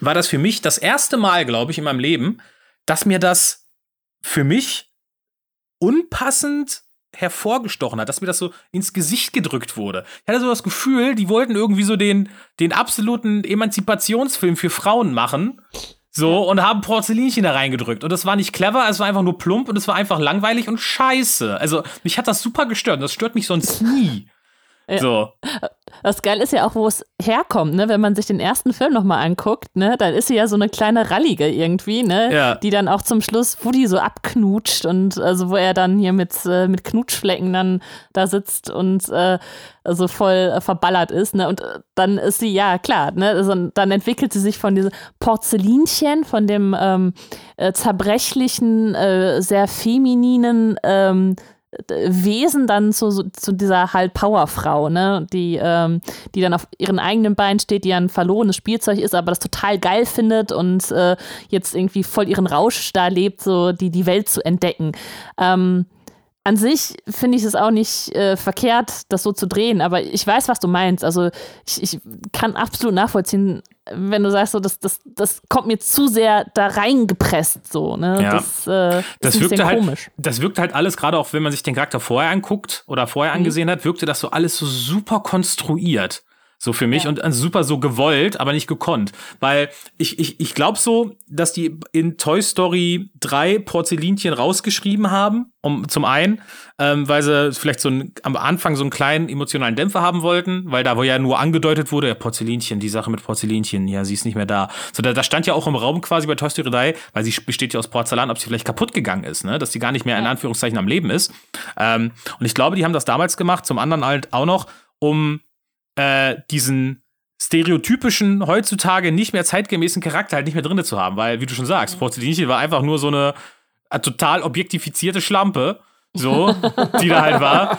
war das für mich das erste Mal, glaube ich, in meinem Leben, dass mir das für mich unpassend hervorgestochen hat, dass mir das so ins Gesicht gedrückt wurde. Ich hatte so das Gefühl, die wollten irgendwie so den, den absoluten Emanzipationsfilm für Frauen machen. So, und haben Porzellinchen da reingedrückt. Und das war nicht clever, es war einfach nur plump und es war einfach langweilig und scheiße. Also, mich hat das super gestört. Das stört mich sonst nie. Ja. So. Das Geil ist ja auch, wo es herkommt, ne? Wenn man sich den ersten Film nochmal anguckt, ne, dann ist sie ja so eine kleine Rallige irgendwie, ne? Ja. Die dann auch zum Schluss Woody so abknutscht und also wo er dann hier mit, äh, mit Knutschflecken dann da sitzt und äh, so voll äh, verballert ist, ne? Und äh, dann ist sie, ja klar, ne? Also, dann entwickelt sie sich von diesem Porzellinchen, von dem ähm, äh, zerbrechlichen, äh, sehr femininen, ähm, Wesen dann zu, zu dieser halt Powerfrau, ne, die, ähm, die dann auf ihren eigenen Beinen steht, die ein verlorenes Spielzeug ist, aber das total geil findet und äh, jetzt irgendwie voll ihren Rausch da lebt, so die, die Welt zu entdecken. Ähm, an sich finde ich es auch nicht äh, verkehrt, das so zu drehen, aber ich weiß, was du meinst. Also ich, ich kann absolut nachvollziehen, wenn du sagst, so, das, das, das kommt mir zu sehr da reingepresst, so, ne? Ja. Das, äh, Das wirkte halt, komisch. das wirkte halt alles, gerade auch wenn man sich den Charakter vorher anguckt oder vorher Mhm. angesehen hat, wirkte das so alles so super konstruiert. So für mich Ja. und äh, super so gewollt, aber nicht gekonnt. Weil ich, ich, ich glaube so, dass die in Toy Story 3 Porzellinchen rausgeschrieben haben. Um, zum einen, ähm, weil sie vielleicht so ein, am Anfang so einen kleinen emotionalen Dämpfer haben wollten, weil da wo ja nur angedeutet wurde, ja, Porzellinchen, die Sache mit Porzellinchen, ja, sie ist nicht mehr da. So, da, da stand ja auch im Raum quasi bei Toy Story 3, weil sie besteht ja aus Porzellan, ob sie vielleicht kaputt gegangen ist, ne? Dass sie gar nicht mehr in. Anführungszeichen am Leben ist. Ähm, und ich glaube, die haben das damals gemacht, zum anderen halt auch noch, um äh, diesen stereotypischen, heutzutage nicht mehr zeitgemäßen Charakter halt nicht mehr drinne zu haben, weil, wie du schon sagst, Porzellinchen war einfach nur so eine äh, total objektifizierte Schlampe, so, die da halt war.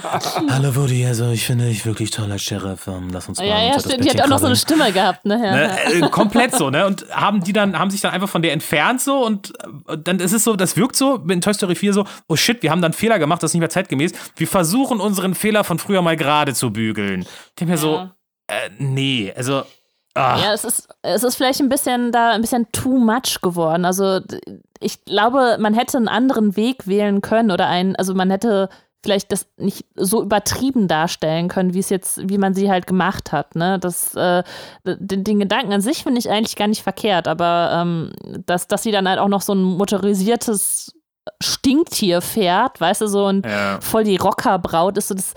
Hallo Woody, also ich finde dich wirklich toll als Sheriff, ähm, lass uns mal Ja, ja, stimmt. Die hat auch noch so eine. Stimme gehabt, ne? Ja. Ne, äh, komplett so, ne? Und haben die dann, haben sich dann einfach von der entfernt so und, äh, dann ist es so, das wirkt so in Toy Story 4 so, oh shit, wir haben dann einen Fehler gemacht, das ist nicht mehr zeitgemäß. Wir versuchen unseren Fehler von früher mal gerade zu bügeln. Ich denke mir so, Ja. äh, nee, also. Ah, Ja, es ist, es ist vielleicht ein bisschen da ein bisschen too much geworden. Also ich glaube, man hätte einen anderen Weg wählen können oder einen, also man hätte vielleicht das nicht so übertrieben darstellen können, wie es jetzt, wie man sie halt gemacht hat. Ne? Das, äh, den, den Gedanken an sich finde ich eigentlich gar nicht verkehrt, aber ähm, dass, dass sie dann halt auch noch so ein motorisiertes Stinktier fährt, weißt du, so und Ja. voll die Rockerbraut ist so das,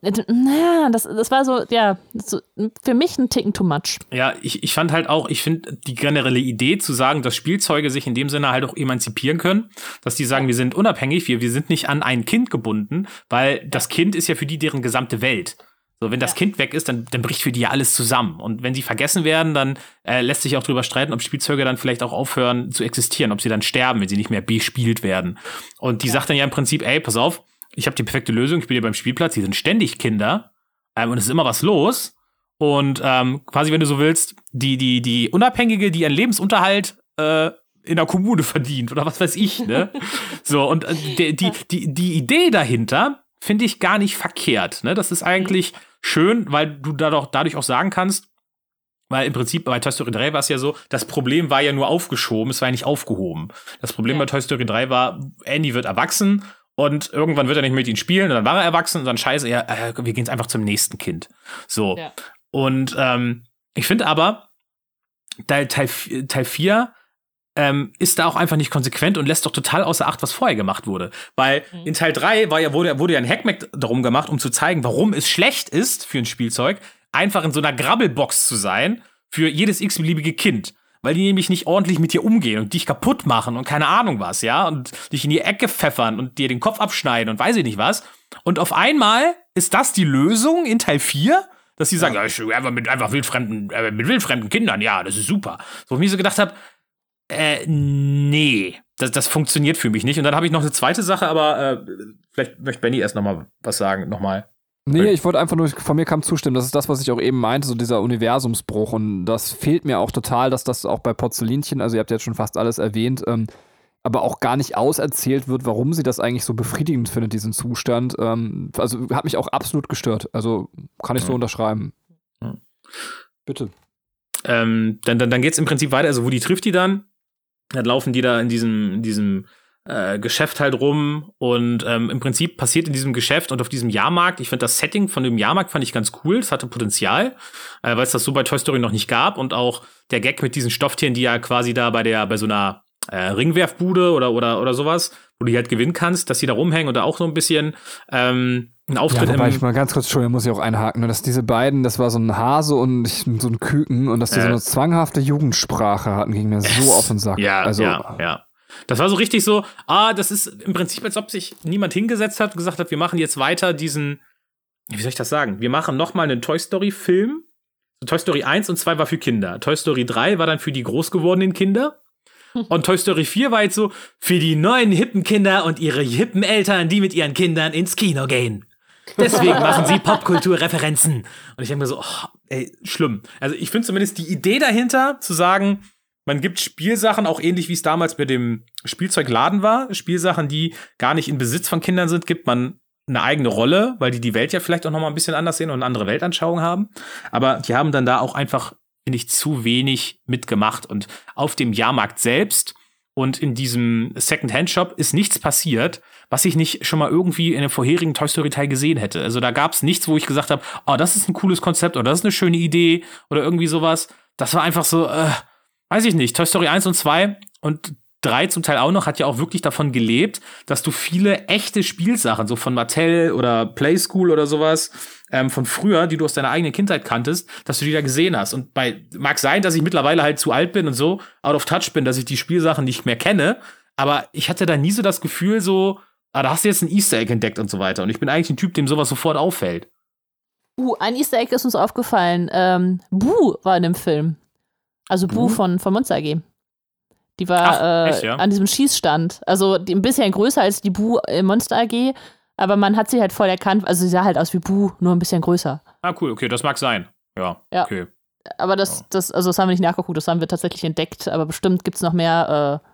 naja, das, das war so, ja, so, für mich ein Ticken too much. Ja, ich, ich fand halt auch, ich finde die generelle Idee zu sagen, dass Spielzeuge sich in dem Sinne halt auch emanzipieren können, dass die sagen, wir sind unabhängig, wir, wir sind nicht an ein Kind gebunden, weil das Kind ist ja für die deren gesamte Welt. So, wenn das Ja. Kind weg ist, dann, dann bricht für die ja alles zusammen. Und wenn sie vergessen werden, dann äh, lässt sich auch drüber streiten, ob Spielzeuge dann vielleicht auch aufhören zu existieren, ob sie dann sterben, wenn sie nicht mehr bespielt werden. Und die sagt dann ja im Prinzip, ey, pass auf, ich habe die perfekte Lösung, ich bin hier beim Spielplatz, hier sind ständig Kinder ähm, und es ist immer was los. Und ähm, quasi, wenn du so willst, die, die, die Unabhängige, die ihren Lebensunterhalt äh, in der Kommune verdient oder was weiß ich, ne? so, und äh, die, die, die, die Idee dahinter finde ich gar nicht verkehrt. Ne? Das ist eigentlich schön, weil du dadurch, dadurch auch sagen kannst, weil im Prinzip bei Toy Story 3 war es ja so, das Problem war ja nur aufgeschoben, es war ja nicht aufgehoben. Das Problem Ja. bei Toy Story 3 war, Andy wird erwachsen und irgendwann wird er nicht mit ihnen spielen und dann war er erwachsen und dann scheiße, ja, äh, wir gehen jetzt einfach zum nächsten Kind. So. Ja. Und ähm, ich finde aber, Teil, Teil, Teil 4 ähm, ist da auch einfach nicht konsequent und lässt doch total außer Acht, was vorher gemacht wurde. Weil Mhm. in Teil 3 war ja, wurde, wurde ja ein Hackmack darum gemacht, um zu zeigen, warum es schlecht ist für ein Spielzeug, einfach in so einer Grabbelbox zu sein für jedes x-beliebige Kind. Weil die nämlich nicht ordentlich mit dir umgehen und dich kaputt machen und keine Ahnung was, ja, und dich in die Ecke pfeffern und dir den Kopf abschneiden und weiß ich nicht was. Und auf einmal ist das die Lösung in Teil 4, dass sie sagen, ja, ich einfach mit einfach wildfremden, äh, mit wildfremden Kindern, ja, das ist super. So, wo ich mir so gedacht habe, äh, nee, das, das funktioniert für mich nicht. Und dann habe ich noch eine zweite Sache, aber äh, vielleicht möchte Benny erst noch mal was sagen, nochmal. Nee, ich wollte einfach nur, von mir kam zustimmen. Das ist das, was ich auch eben meinte, so dieser Universumsbruch. Und das fehlt mir auch total, dass das auch bei Porzellinchen, also ihr habt jetzt schon fast alles erwähnt, ähm, aber auch gar nicht auserzählt wird, warum sie das eigentlich so befriedigend findet, diesen Zustand. Ähm, also hat mich auch absolut gestört. Also kann ich so Ja. unterschreiben. Ja. Bitte. Ähm, dann dann, dann geht es im Prinzip weiter. Also, wo die trifft die dann? Dann laufen die da in diesem, in diesem äh, Geschäft halt rum und ähm, im Prinzip passiert in diesem Geschäft und auf diesem Jahrmarkt, ich finde das Setting von dem Jahrmarkt fand ich ganz cool, es hatte Potenzial, äh, weil es das so bei Toy Story noch nicht gab und auch der Gag mit diesen Stofftieren, die ja quasi da bei der, bei so einer äh, Ringwerfbude oder, oder, oder sowas, wo du die halt gewinnen kannst, dass die da rumhängen und da auch so ein bisschen ähm, Ja, Auftritt wobei im, ich mal ganz kurz, Entschuldigung, muss ich auch einhaken, dass diese beiden, das war so ein Hase und ich- so ein Küken und dass die so Äh. eine zwanghafte Jugendsprache hatten, ging mir so auf den Sack. Ja, also, ja, ja. Das war so richtig so, ah, das ist im Prinzip, als ob sich niemand hingesetzt hat und gesagt hat, wir machen jetzt weiter diesen, wie soll ich das sagen? Wir machen nochmal einen Toy Story-Film. So, Toy Story 1 und 2 war für Kinder. Toy Story 3 war dann für die groß gewordenen Kinder. Und Toy Story 4 war jetzt so für die neuen hippen Kinder und ihre hippen Eltern, die mit ihren Kindern ins Kino gehen. Deswegen machen sie Popkulturreferenzen. Und ich denke mir so, oh, ey, schlimm. Also ich finde zumindest die Idee dahinter, zu sagen, man gibt Spielsachen, auch ähnlich wie es damals mit dem Spielzeugladen war, Spielsachen, die gar nicht in Besitz von Kindern sind, gibt man eine eigene Rolle, weil die die Welt ja vielleicht auch noch mal ein bisschen anders sehen und eine andere Weltanschauung haben. Aber die haben dann da auch einfach, finde ich, zu wenig mitgemacht. Und auf dem Jahrmarkt selbst und in diesem Second-Hand-Shop ist nichts passiert, was ich nicht schon mal irgendwie in dem vorherigen Toy Story-Teil gesehen hätte. Also da gab es nichts, wo ich gesagt habe, oh, das ist ein cooles Konzept oder das ist eine schöne Idee oder irgendwie sowas. Das war einfach so, äh, weiß ich nicht, Toy Story 1 und 2 und 3 zum Teil auch noch, hat ja auch wirklich davon gelebt, dass du viele echte Spielsachen, so von Mattel oder Playschool oder sowas, ähm, von früher, die du aus deiner eigenen Kindheit kanntest, dass du die da gesehen hast. Und bei, mag sein, dass ich mittlerweile halt zu alt bin und so out of touch bin, dass ich die Spielsachen nicht mehr kenne, aber ich hatte da nie so das Gefühl, so, ah, da hast du jetzt ein Easter Egg entdeckt und so weiter. Und ich bin eigentlich ein Typ, dem sowas sofort auffällt. Uh, ein Easter Egg ist uns aufgefallen. Ähm, Boo war in dem Film. Also Boo, Boo? von, von Monster AG. Die war Ach, äh, echt, ja? an diesem Schießstand. Also die, ein bisschen größer als die Boo im Monster AG, aber man hat sie halt voll erkannt. Also sie sah halt aus wie Boo, nur ein bisschen größer. Ah, cool, okay, das mag sein. Ja. ja. Okay. Aber das, das, also das haben wir nicht nachgeguckt, das haben wir tatsächlich entdeckt, aber bestimmt gibt es noch mehr äh,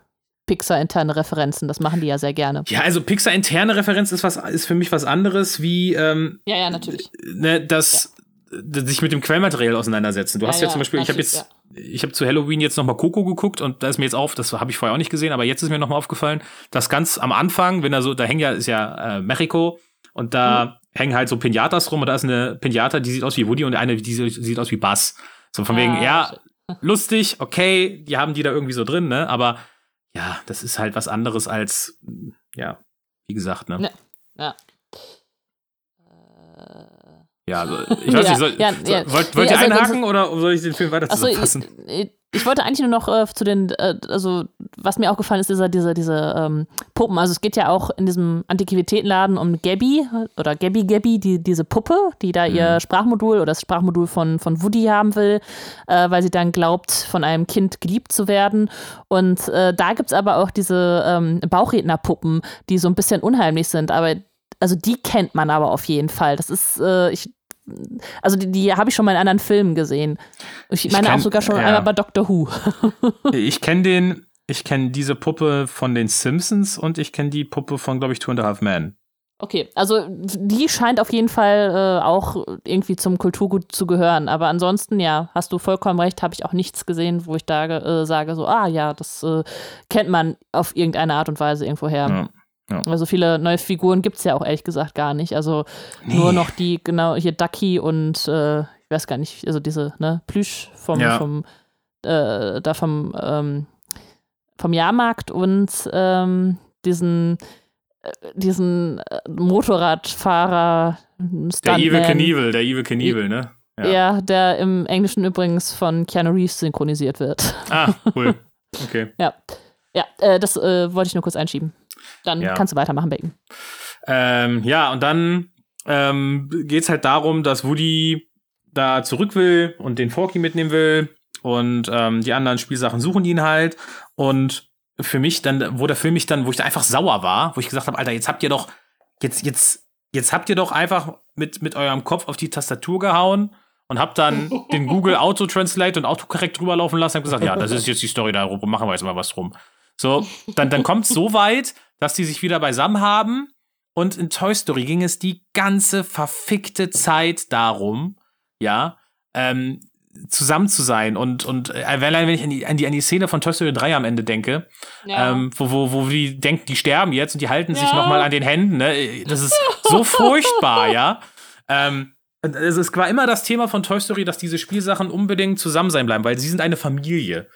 Pixar-interne Referenzen. Das machen die ja sehr gerne. Ja, also Pixar-interne Referenz ist, was, ist für mich was anderes wie ähm, Ja, ja, natürlich. Ne, das ja. sich mit dem Quellmaterial auseinandersetzen. Du ja, hast ja, ja zum Beispiel, ich habe jetzt, ich habe zu Halloween jetzt noch mal Coco geguckt und da ist mir jetzt auf, das habe ich vorher auch nicht gesehen, aber jetzt ist mir noch mal aufgefallen, dass ganz am Anfang, wenn da so, da hängen ja, ist ja äh, Mexiko und da mhm. hängen halt so Pinatas rum und da ist eine Pinata, die sieht aus wie Woody und eine, die sieht aus wie Buzz. So von ah, wegen, ja, lustig, okay, die haben die da irgendwie so drin, ne, aber ja, das ist halt was anderes als, ja, wie gesagt, ne. Ja. Ja, also, ich weiß ja, nicht, soll, ja, ja. wollt, wollt nee, ihr also, einhaken oder soll ich den Film weiter zusammenfassen? Also, ich, wollte eigentlich nur noch äh, zu den, äh, also was mir auch gefallen ist, dieser, diese, diese ähm, Puppen. Also es geht ja auch in diesem Antiquitätenladen um Gabby oder Gabby Gabby, die, diese Puppe, die da mhm. ihr Sprachmodul oder das Sprachmodul von, von Woody haben will, äh, weil sie dann glaubt, von einem Kind geliebt zu werden. Und äh, da gibt es aber auch diese ähm, Bauchrednerpuppen, die so ein bisschen unheimlich sind, aber also die kennt man aber auf jeden Fall. Das ist, äh, ich also die, die habe ich schon mal in anderen Filmen gesehen. Ich, ich meine kenn, auch sogar schon ja. einmal bei Doctor Who. ich kenne den, ich kenne diese Puppe von den Simpsons und ich kenne die Puppe von, glaube ich, Two and a Half Men. Okay, also die scheint auf jeden Fall äh, auch irgendwie zum Kulturgut zu gehören. Aber ansonsten, ja, hast du vollkommen recht, habe ich auch nichts gesehen, wo ich da äh, sage, so, ah ja, das äh, kennt man auf irgendeine Art und Weise irgendwoher. Ja. Ja. Also viele neue Figuren gibt es ja auch ehrlich gesagt gar nicht. Also nee. nur noch die, genau, hier Ducky und äh, ich weiß gar nicht, also diese, ne, Plüsch vom, ja. vom äh, da vom, ähm, vom Jahrmarkt und ähm, diesen äh, diesen äh, Motorradfahrer Stuntman. Der Evil Knievel, der Evil Knievel, ne? Ja. ja. der im Englischen übrigens von Keanu Reeves synchronisiert wird. Ah, cool. Okay. ja. Ja, äh, das äh, wollte ich nur kurz einschieben. Dann ja. kannst du weitermachen, Bacon. Ähm, ja, und dann ähm, geht es halt darum, dass Woody da zurück will und den Forky mitnehmen will. Und ähm, die anderen Spielsachen suchen ihn halt. Und für mich dann, wo der Film mich dann, wo ich da einfach sauer war, wo ich gesagt habe, Alter, jetzt habt ihr doch, jetzt, jetzt, jetzt habt ihr doch einfach mit, mit eurem Kopf auf die Tastatur gehauen und habt dann den Google Auto Translate und Autokorrekt drüber laufen lassen und gesagt, ja, das ist jetzt die Story da, machen wir jetzt mal was drum. So, dann, dann kommt es so weit, dass die sich wieder beisammen haben. Und in Toy Story ging es die ganze verfickte Zeit darum, ja, ähm, zusammen zu sein. Und, und äh, wenn ich an die, an, die, an die Szene von Toy Story 3 am Ende denke, ja. ähm, wo, wo, wo die denken, die sterben jetzt und die halten ja. sich nochmal an den Händen, ne? Das ist so furchtbar, ja. Ähm, also es war immer das Thema von Toy Story, dass diese Spielsachen unbedingt zusammen sein bleiben, weil sie sind eine Familie.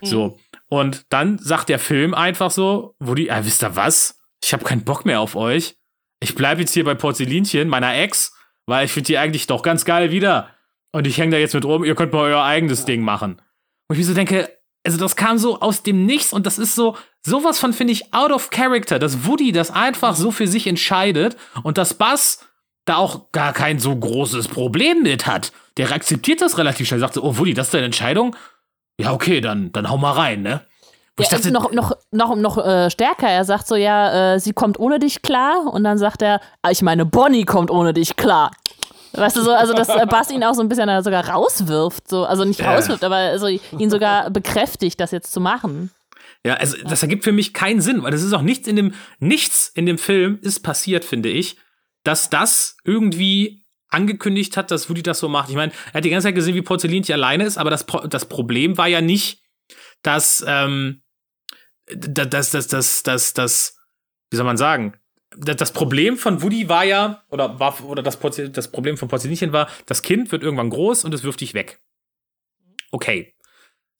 Mhm. So. Und dann sagt der Film einfach so, wo die, äh, wisst ihr was? Ich habe keinen Bock mehr auf euch. Ich bleibe jetzt hier bei Porzellinchen, meiner Ex, weil ich finde die eigentlich doch ganz geil wieder. Und ich hänge da jetzt mit rum, ihr könnt mal euer eigenes Ding machen. Und ich mir so denke, also das kam so aus dem Nichts und das ist so, sowas von finde ich out of character, dass Woody das einfach so für sich entscheidet und dass Buzz da auch gar kein so großes Problem mit hat. Der akzeptiert das relativ schnell, sagt so, oh Woody, das ist deine Entscheidung? Ja, okay, dann, dann hau mal rein, ne? Ja, ich dachte, noch, noch, noch, noch äh, stärker. Er sagt so, ja, äh, sie kommt ohne dich klar. Und dann sagt er, ah, ich meine, Bonnie kommt ohne dich klar. Weißt du so, also dass äh, Bass ihn auch so ein bisschen sogar rauswirft, so, also nicht rauswirft, aber also ihn sogar bekräftigt, das jetzt zu machen. Ja, also das ergibt für mich keinen Sinn, weil das ist auch nichts in dem, nichts in dem Film ist passiert, finde ich, dass das irgendwie angekündigt hat, dass Woody das so macht. Ich meine, er hat die ganze Zeit gesehen, wie Porzellinchen alleine ist, aber das, das Problem war ja nicht, dass, ähm, dass, dass, dass, dass, dass, wie soll man sagen, das Problem von Woody war ja, oder war, oder das, das Problem von Porzellinchen war, das Kind wird irgendwann groß und es wirft dich weg. Okay.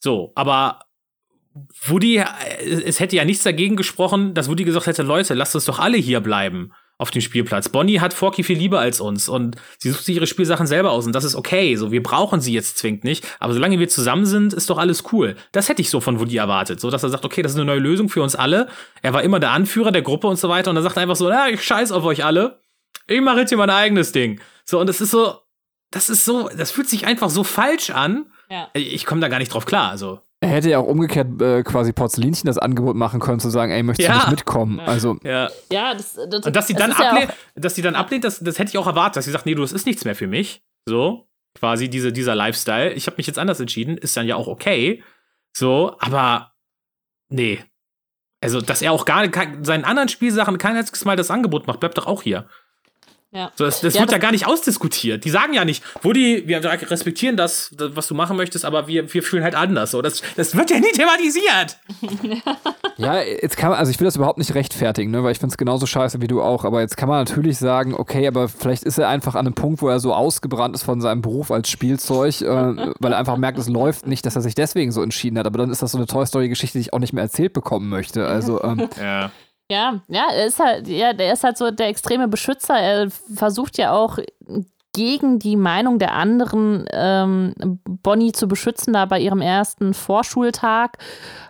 So, aber Woody, es hätte ja nichts dagegen gesprochen, dass Woody gesagt hätte, Leute, lasst uns doch alle hier bleiben auf dem Spielplatz. Bonnie hat Forky viel lieber als uns und sie sucht sich ihre Spielsachen selber aus und das ist okay. So, wir brauchen sie jetzt zwingend nicht, aber solange wir zusammen sind, ist doch alles cool. Das hätte ich so von Woody erwartet, so dass er sagt, okay, das ist eine neue Lösung für uns alle. Er war immer der Anführer der Gruppe und so weiter und er sagt einfach so, ja, ich scheiß auf euch alle. Ich mache jetzt hier mein eigenes Ding. So, und das ist so, das ist so, das fühlt sich einfach so falsch an. Ja. Ich komme da gar nicht drauf klar, also. Er hätte ja auch umgekehrt äh, quasi Porzellinchen das Angebot machen können, zu sagen, ey, möchtest du nicht mitkommen? Ja. Also. Ja, ja das, das, Und dass sie dann ablehnt, ja dass sie dann ablehnt, das, das hätte ich auch erwartet, dass sie sagt, nee, du, das ist nichts mehr für mich. So, quasi diese, dieser Lifestyle. Ich habe mich jetzt anders entschieden, ist dann ja auch okay. So, aber nee. Also, dass er auch gar kein, seinen anderen Spielsachen kein einziges Mal das Angebot macht, bleibt doch auch hier. Ja. So, das, das ja, wird das ja gar nicht ausdiskutiert. Die sagen ja nicht, Woody, wir respektieren das, was du machen möchtest, aber wir, wir fühlen halt anders. So, das, das wird ja nie thematisiert. ja, jetzt kann man, also ich will das überhaupt nicht rechtfertigen, ne, weil ich finde es genauso scheiße wie du auch. Aber jetzt kann man natürlich sagen, okay, aber vielleicht ist er einfach an einem Punkt, wo er so ausgebrannt ist von seinem Beruf als Spielzeug, äh, weil er einfach merkt, es läuft nicht, dass er sich deswegen so entschieden hat. Aber dann ist das so eine Toy Story-Geschichte, die ich auch nicht mehr erzählt bekommen möchte. Also, ähm, ja. Ja, ja, er ist halt, ja, der ist halt so der extreme Beschützer. Er versucht ja auch gegen die Meinung der anderen ähm, Bonnie zu beschützen, da bei ihrem ersten Vorschultag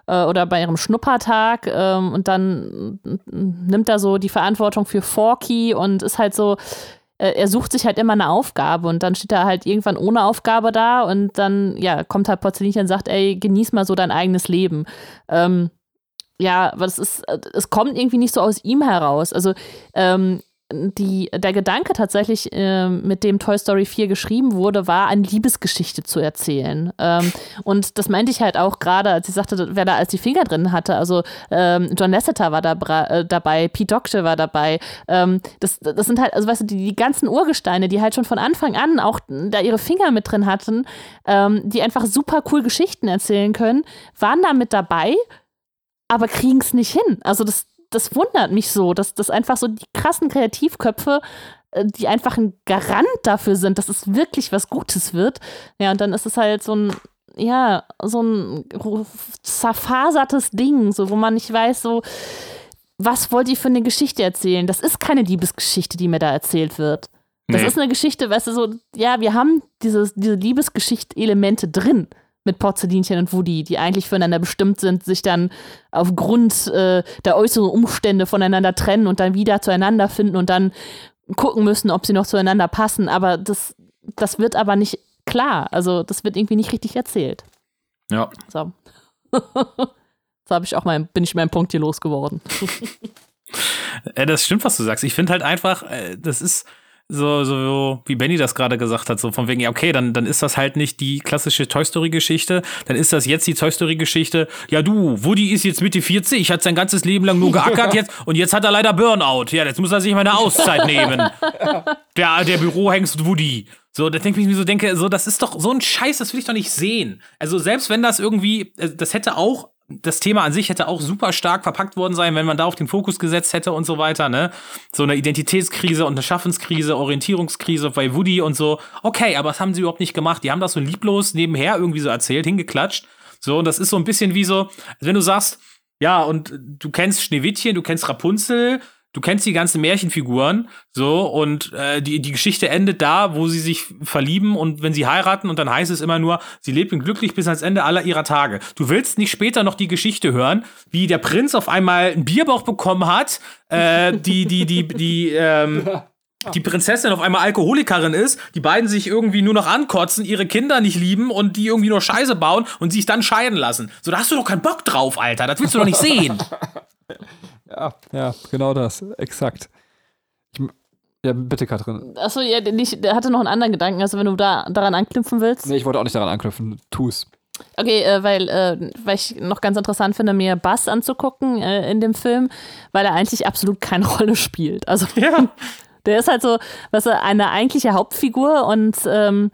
äh, oder bei ihrem Schnuppertag. Ähm, und dann nimmt er so die Verantwortung für Forky und ist halt so, äh, er sucht sich halt immer eine Aufgabe und dann steht er halt irgendwann ohne Aufgabe da und dann, ja, kommt halt Porzellinchen und sagt, ey, genieß mal so dein eigenes Leben. Ähm, ja, aber das ist, äh, es kommt irgendwie nicht so aus ihm heraus. Also ähm, die, der Gedanke tatsächlich, äh, mit dem Toy Story 4 geschrieben wurde, war, eine Liebesgeschichte zu erzählen. Ähm, und das meinte ich halt auch gerade, als ich sagte, wer da als die Finger drin hatte. Also ähm, John Lasseter war da, äh, dabei, Pete Doctor war dabei. Ähm, das, das sind halt, also weißt du, die, die ganzen Urgesteine, die halt schon von Anfang an auch da ihre Finger mit drin hatten, ähm, die einfach super cool Geschichten erzählen können, waren da mit dabei aber kriegen es nicht hin. Also das, das wundert mich so, dass das einfach so die krassen Kreativköpfe, äh, die einfach ein Garant dafür sind, dass es wirklich was Gutes wird. Ja, und dann ist es halt so ein, ja, so ein zerfasertes Ding, so wo man nicht weiß, so, was wollt ihr für eine Geschichte erzählen? Das ist keine Liebesgeschichte, die mir da erzählt wird. Das nee. ist eine Geschichte, weißt du, so, ja, wir haben dieses, diese Liebesgeschichte-Elemente drin mit Porzellinchen und Woody, die eigentlich füreinander bestimmt sind, sich dann aufgrund äh, der äußeren Umstände voneinander trennen und dann wieder zueinander finden und dann gucken müssen, ob sie noch zueinander passen. Aber das, das wird aber nicht klar. Also das wird irgendwie nicht richtig erzählt. Ja. So. so habe ich auch mein, bin ich meinen Punkt hier losgeworden. das stimmt, was du sagst. Ich finde halt einfach, äh, das ist so, so wie Benny das gerade gesagt hat, so von wegen, ja, okay, dann, dann ist das halt nicht die klassische Toy Story-Geschichte, dann ist das jetzt die Toy Story-Geschichte, ja du, Woody ist jetzt Mitte 40, hat sein ganzes Leben lang nur geackert jetzt und jetzt hat er leider Burnout. Ja, jetzt muss er sich mal eine Auszeit nehmen. Der, der Bürohengst Woody. So, da denke ich mir so, denke, so, das ist doch so ein Scheiß, das will ich doch nicht sehen. Also, selbst wenn das irgendwie, äh, das hätte auch das Thema an sich hätte auch super stark verpackt worden sein, wenn man da auf den Fokus gesetzt hätte und so weiter, ne? So eine Identitätskrise und eine Schaffenskrise, Orientierungskrise bei Woody und so. Okay, aber das haben sie überhaupt nicht gemacht. Die haben das so lieblos nebenher irgendwie so erzählt, hingeklatscht. So, und das ist so ein bisschen wie so, wenn du sagst, ja, und du kennst Schneewittchen, du kennst Rapunzel, du kennst die ganzen Märchenfiguren, so, und äh, die, die Geschichte endet da, wo sie sich verlieben und wenn sie heiraten und dann heißt es immer nur, sie leben glücklich bis ans Ende aller ihrer Tage. Du willst nicht später noch die Geschichte hören, wie der Prinz auf einmal einen Bierbauch bekommen hat, äh, die, die, die, die, ähm, die Prinzessin auf einmal Alkoholikerin ist, die beiden sich irgendwie nur noch ankotzen, ihre Kinder nicht lieben und die irgendwie nur Scheiße bauen und sich dann scheiden lassen. So, da hast du doch keinen Bock drauf, Alter. Das willst du doch nicht sehen. Ja, ja, genau das, exakt. Ich, Ja, bitte, Katrin. Achso, ja, ich hatte noch einen anderen Gedanken. Also, wenn du da daran anknüpfen willst. Nee, ich wollte auch nicht daran anknüpfen. Tu's. Okay, äh, weil, äh, weil ich noch ganz interessant finde, mir Bass anzugucken äh, in dem Film, weil er eigentlich absolut keine Rolle spielt. Also, Ja. der ist halt so, was er eine eigentliche Hauptfigur und ähm,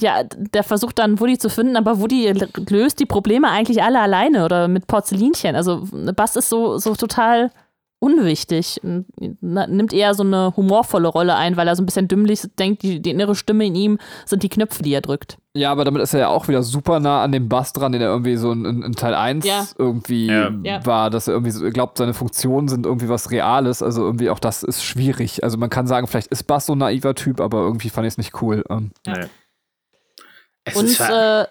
ja, der versucht dann Woody zu finden, aber Woody löst die Probleme eigentlich alle alleine oder mit Porzellinchen. Also Bass ist so, so total unwichtig. nimmt eher so eine humorvolle Rolle ein, weil er so ein bisschen dümmlich denkt, die, die innere Stimme in ihm sind die Knöpfe, die er drückt. Ja, aber damit ist er ja auch wieder super nah an dem Bass dran, den er irgendwie so in, in Teil 1 Ja. irgendwie Ja. Ja. war, dass er irgendwie so, glaubt, seine Funktionen sind irgendwie was Reales. Also irgendwie auch das ist schwierig. Also man kann sagen, vielleicht ist Bass so ein naiver Typ, aber irgendwie fand ich es nicht cool. Ähm, Ja. Nee. Es Und äh,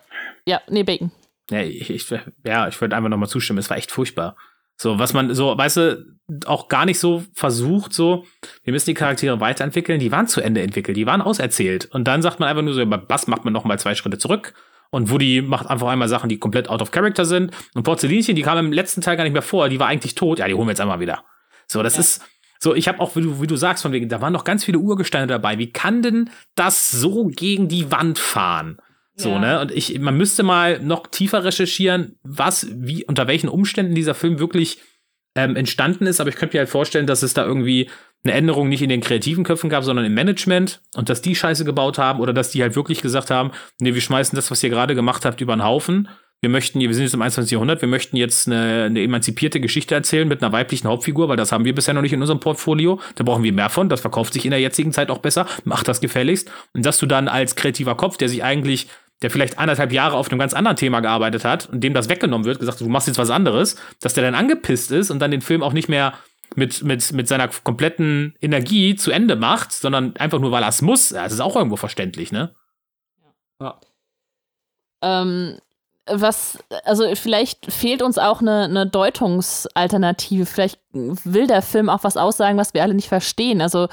ja, nee, Bacon. Ja, ich, ich, ja, ich würde einfach nochmal zustimmen. Es war echt furchtbar. So, was man so, weißt du, auch gar nicht so versucht, so, wir müssen die Charaktere weiterentwickeln, die waren zu Ende entwickelt, die waren auserzählt. Und dann sagt man einfach nur so, bei Bass macht man nochmal zwei Schritte zurück. Und Woody macht einfach einmal Sachen, die komplett out of character sind. Und Porzellinchen, die kam im letzten Teil gar nicht mehr vor, die war eigentlich tot. Ja, die holen wir jetzt einmal wieder. So, das ist, so, ich habe auch, wie du, wie du sagst, von wegen, da waren noch ganz viele Urgesteine dabei. Wie kann denn das so gegen die Wand fahren? So, Ja. ne? Und ich, man müsste mal noch tiefer recherchieren, was, wie, unter welchen Umständen dieser Film wirklich ähm, entstanden ist. Aber ich könnte mir halt vorstellen, dass es da irgendwie eine Änderung nicht in den kreativen Köpfen gab, sondern im Management und dass die Scheiße gebaut haben oder dass die halt wirklich gesagt haben, nee, wir schmeißen das, was ihr gerade gemacht habt, über den Haufen. Wir möchten, wir sind jetzt im 21. Jahrhundert, wir möchten jetzt eine, eine emanzipierte Geschichte erzählen mit einer weiblichen Hauptfigur, weil das haben wir bisher noch nicht in unserem Portfolio. Da brauchen wir mehr von. Das verkauft sich in der jetzigen Zeit auch besser. Macht das gefälligst. Und dass du dann als kreativer Kopf, der sich eigentlich, der vielleicht anderthalb Jahre auf einem ganz anderen Thema gearbeitet hat und dem das weggenommen wird, gesagt, du machst jetzt was anderes, dass der dann angepisst ist und dann den Film auch nicht mehr mit, mit, mit seiner kompletten Energie zu Ende macht, sondern einfach nur, weil er es muss. Ja, Das ist auch irgendwo verständlich, ne? Ähm, was, also vielleicht fehlt uns auch eine, eine Deutungsalternative. Vielleicht will der Film auch was aussagen, was wir alle nicht verstehen. Also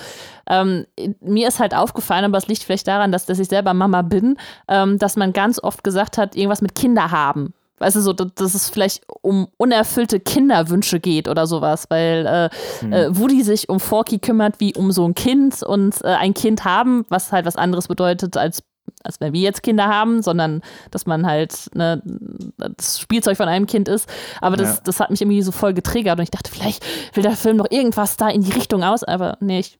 ähm, mir ist halt aufgefallen, aber es liegt vielleicht daran, dass, dass ich selber Mama bin, ähm, dass man ganz oft gesagt hat, irgendwas mit Kinder haben. Weißt du, so, dass, es vielleicht um unerfüllte Kinderwünsche geht oder sowas, weil äh, äh, Woody sich um Forky kümmert wie um so ein Kind und äh, ein Kind haben, was halt was anderes bedeutet als als wenn wir jetzt Kinder haben, sondern dass man halt ne, das Spielzeug von einem Kind ist. Aber das, Ja. das hat mich irgendwie so voll getriggert und ich dachte, vielleicht will der Film noch irgendwas da in die Richtung aus, aber nee, ich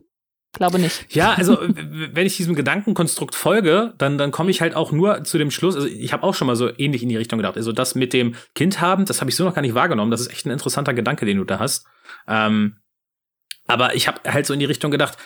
glaube nicht. Ja, also wenn ich diesem Gedankenkonstrukt folge, dann, dann komme ich halt auch nur zu dem Schluss, also ich habe auch schon mal so ähnlich in die Richtung gedacht. Also das mit dem Kind haben, das habe ich so noch gar nicht wahrgenommen. Das ist echt ein interessanter Gedanke, den du da hast. Ähm, aber ich habe halt so in die Richtung gedacht,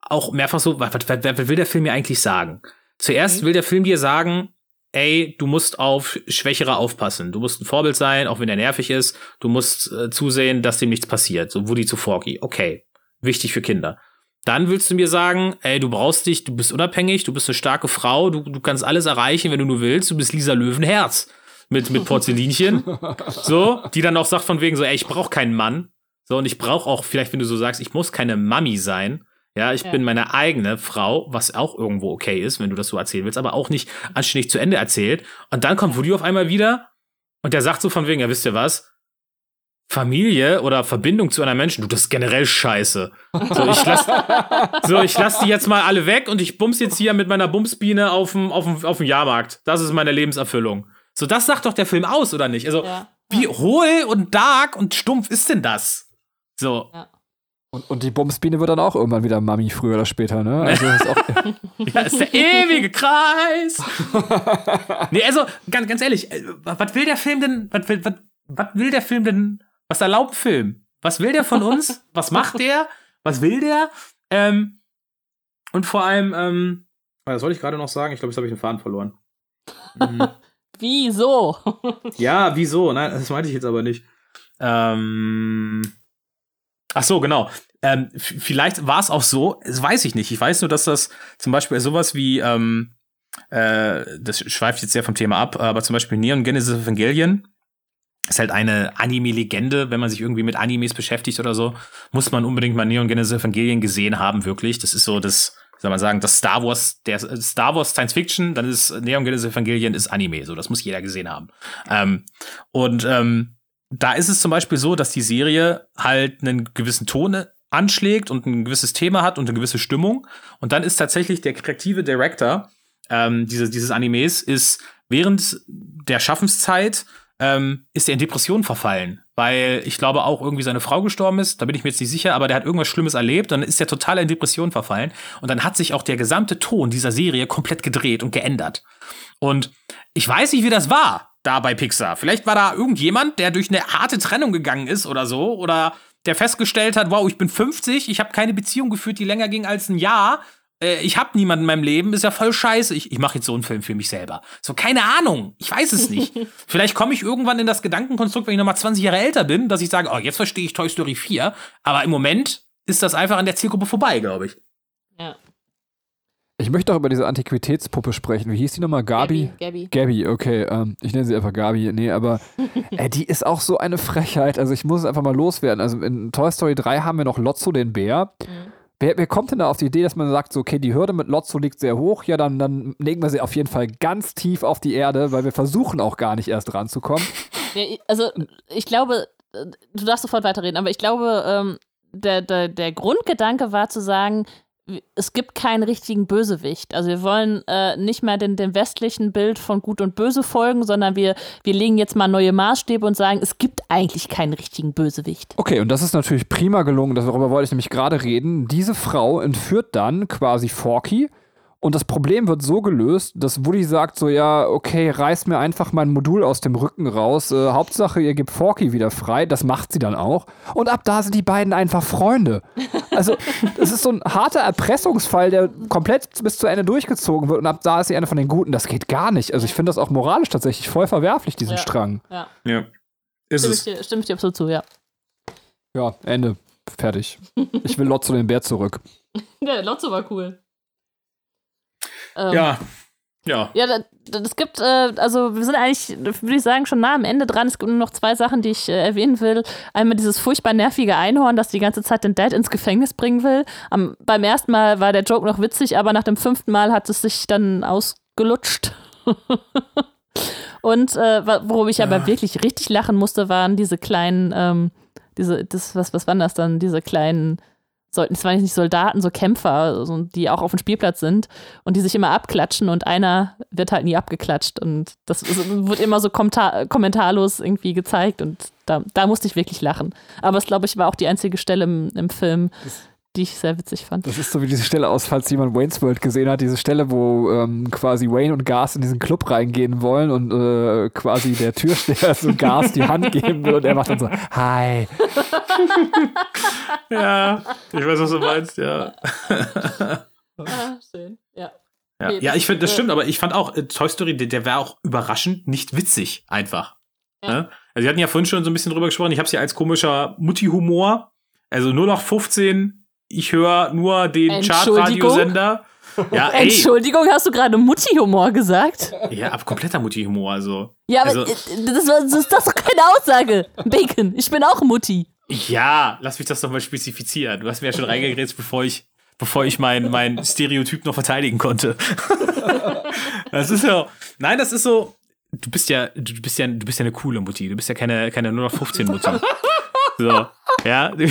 auch mehrfach so, was, was, was will der Film mir eigentlich sagen? Zuerst will der Film dir sagen, ey, du musst auf Schwächere aufpassen. Du musst ein Vorbild sein, auch wenn er nervig ist. Du musst äh, zusehen, dass dem nichts passiert. So Woody zu Forky. Okay. Wichtig für Kinder. Dann willst du mir sagen, ey, du brauchst dich, du bist unabhängig, du bist eine starke Frau, du, du kannst alles erreichen, wenn du nur willst. Du bist Lisa Löwenherz mit, mit Porzellinchen. so, die dann auch sagt von wegen so, ey, ich brauche keinen Mann. So, und ich brauche auch, vielleicht, wenn du so sagst, ich muss keine Mami sein. Ja, ich Ja. bin meine eigene Frau, was auch irgendwo okay ist, wenn du das so erzählen willst, aber auch nicht anständig zu Ende erzählt. Und dann kommt Woody auf einmal wieder und der sagt so von wegen, ja, wisst ihr was? Familie oder Verbindung zu einer Menschen, du, das ist generell scheiße. So, ich lass, so, ich lass die jetzt mal alle weg und ich bums jetzt hier mit meiner Bumsbiene auf dem, auf dem, auf dem Jahrmarkt. Das ist meine Lebenserfüllung. So, das sagt doch der Film aus, oder nicht? Also, Ja. wie hohl und dark und stumpf ist denn das? So, Und, und die Bumsbiene wird dann auch irgendwann wieder Mami, früher oder später, ne? Also das ist auch, ja, ist der ewige Kreis. nee, also, ganz, ganz ehrlich, äh, was will der Film denn, was will, was, was will der Film denn, was erlaubt Film? Was will der von uns? Was macht der? Was will der? Ähm, und vor allem, ähm, was soll ich gerade noch sagen? Ich glaube, jetzt habe ich den Faden verloren. Mhm. Wieso? Ja, wieso? Nein, das meinte ich jetzt aber nicht. Ähm, ach so, genau. Ähm, vielleicht war es auch so, das weiß ich nicht. Ich weiß nur, dass das zum Beispiel sowas wie, ähm, äh, das schweift jetzt sehr vom Thema ab, aber zum Beispiel Neon Genesis Evangelion ist halt eine Anime-Legende, wenn man sich irgendwie mit Animes beschäftigt oder so, muss man unbedingt mal Neon Genesis Evangelion gesehen haben, wirklich. Das ist so das, soll man sagen, das Star Wars, der Star Wars Science Fiction, dann ist Neon Genesis Evangelion ist Anime, so das muss jeder gesehen haben. Ähm, und ähm, da ist es zum Beispiel so, dass die Serie halt einen gewissen Ton anschlägt und ein gewisses Thema hat und eine gewisse Stimmung. Und dann ist tatsächlich der kreative Director ähm, dieses, dieses Animes ist während der Schaffenszeit ähm, ist er in Depressionen verfallen, weil ich glaube auch irgendwie seine Frau gestorben ist, da bin ich mir jetzt nicht sicher, aber der hat irgendwas Schlimmes erlebt, dann ist er total in Depressionen verfallen und dann hat sich auch der gesamte Ton dieser Serie komplett gedreht und geändert. Und ich weiß nicht, wie das war da bei Pixar. Vielleicht war da irgendjemand, der durch eine harte Trennung gegangen ist oder so oder der festgestellt hat, wow, ich bin 50, ich habe keine Beziehung geführt, die länger ging als ein Jahr äh, ich habe niemanden in meinem Leben, ist ja voll scheiße. Ich, ich mache jetzt so einen Film für mich selber. So, keine Ahnung. Ich weiß es nicht. Vielleicht komme ich irgendwann in das Gedankenkonstrukt, wenn ich nochmal 20 Jahre älter bin, dass ich sage, oh, jetzt verstehe ich Toy Story 4. Aber im Moment ist das einfach an der Zielgruppe vorbei, glaube ich. Ja. Ich möchte auch über diese Antiquitätspuppe sprechen. Wie hieß die nochmal? Gabi? Gabi. Gabi, okay. Ähm, ich nenne sie einfach Gabi. Nee, aber äh, die ist auch so eine Frechheit. Also ich muss es einfach mal loswerden. Also in Toy Story 3 haben wir noch Lotso den Bär. Mhm. Wer, wer, kommt denn da auf die Idee, dass man sagt, so, okay, die Hürde mit Lotso liegt sehr hoch, ja, dann, dann legen wir sie auf jeden Fall ganz tief auf die Erde, weil wir versuchen auch gar nicht erst ranzukommen. Also, ich glaube, du darfst sofort weiterreden, aber ich glaube, ähm, der, der, der Grundgedanke war zu sagen, es gibt keinen richtigen Bösewicht. Also wir wollen äh, nicht mehr den, dem westlichen Bild von Gut und Böse folgen, sondern wir, wir legen jetzt mal neue Maßstäbe und sagen, es gibt eigentlich keinen richtigen Bösewicht. Okay, und das ist natürlich prima gelungen, darüber wollte ich nämlich gerade reden. Diese Frau entführt dann quasi Forky und das Problem wird so gelöst, dass Woody sagt so, ja, okay, reiß mir einfach mein Modul aus dem Rücken raus. Äh, Hauptsache, ihr gebt Forky wieder frei. Das macht sie dann auch. Und ab da sind die beiden einfach Freunde. Also, das ist so ein harter Erpressungsfall, der komplett bis zu Ende durchgezogen wird. Und ab da ist sie eine von den Guten. Das geht gar nicht. Also, ich finde das auch moralisch tatsächlich voll verwerflich, diesen ja. Strang. Ja. ja. Ist stimme, ich dir, stimme ich dir absolut zu, ja. Ja, Ende. Fertig. Ich will Lotso den Bär zurück. Ja, Lotso war cool. Ähm, ja. Ja. Ja, das gibt, äh, also wir sind eigentlich, würde ich sagen, schon nah am Ende dran. Es gibt nur noch zwei Sachen, die ich äh, erwähnen will. Einmal dieses furchtbar nervige Einhorn, das die ganze Zeit den Dad ins Gefängnis bringen will. Am, beim ersten Mal war der Joke noch witzig, aber nach dem fünften Mal hat es sich dann ausgelutscht. Und äh, worum ich ja. aber wirklich richtig lachen musste, waren diese kleinen, ähm, diese, das, was, was waren das dann? Diese kleinen sollten, waren nicht Soldaten, so Kämpfer, so, die auch auf dem Spielplatz sind und die sich immer abklatschen und einer wird halt nie abgeklatscht und das wird immer so kommentar kommentarlos irgendwie gezeigt und da, da musste ich wirklich lachen. Aber es, glaube ich, war auch die einzige Stelle im, im Film, die ich sehr witzig fand. Das ist so wie diese Stelle aus, falls jemand Wayne's World gesehen hat, diese Stelle, wo ähm, quasi Wayne und Gas in diesen Club reingehen wollen und äh, quasi der Türsteher so Gas die Hand geben will und er macht dann so, hi. ja, ich weiß, was du meinst, ja. ah, schön, ja. Ja, okay, ja ich finde, das äh, stimmt, aber ich fand auch, äh, Toy Story, der, der war auch überraschend nicht witzig, einfach. Ja. Ne? Also, wir hatten ja vorhin schon so ein bisschen drüber gesprochen, ich habe es ja als komischer Mutti-Humor, also nur noch 15 ich höre nur den Chartradiosender. Ja, ey. Entschuldigung, hast du gerade Mutti-Humor gesagt? Ja, ab kompletter Mutti-Humor, also. Ja, aber also, das, das, das ist doch keine Aussage. Bacon, ich bin auch Mutti. Ja, lass mich das doch mal spezifizieren. Du hast mir ja schon reingegrätzt, bevor ich, bevor ich mein, mein Stereotyp noch verteidigen konnte. das ist ja. Nein, das ist so. Du bist ja, du bist ja, du bist ja eine coole Mutti. Du bist ja keine, keine nur noch 15 Mutti. So, ja.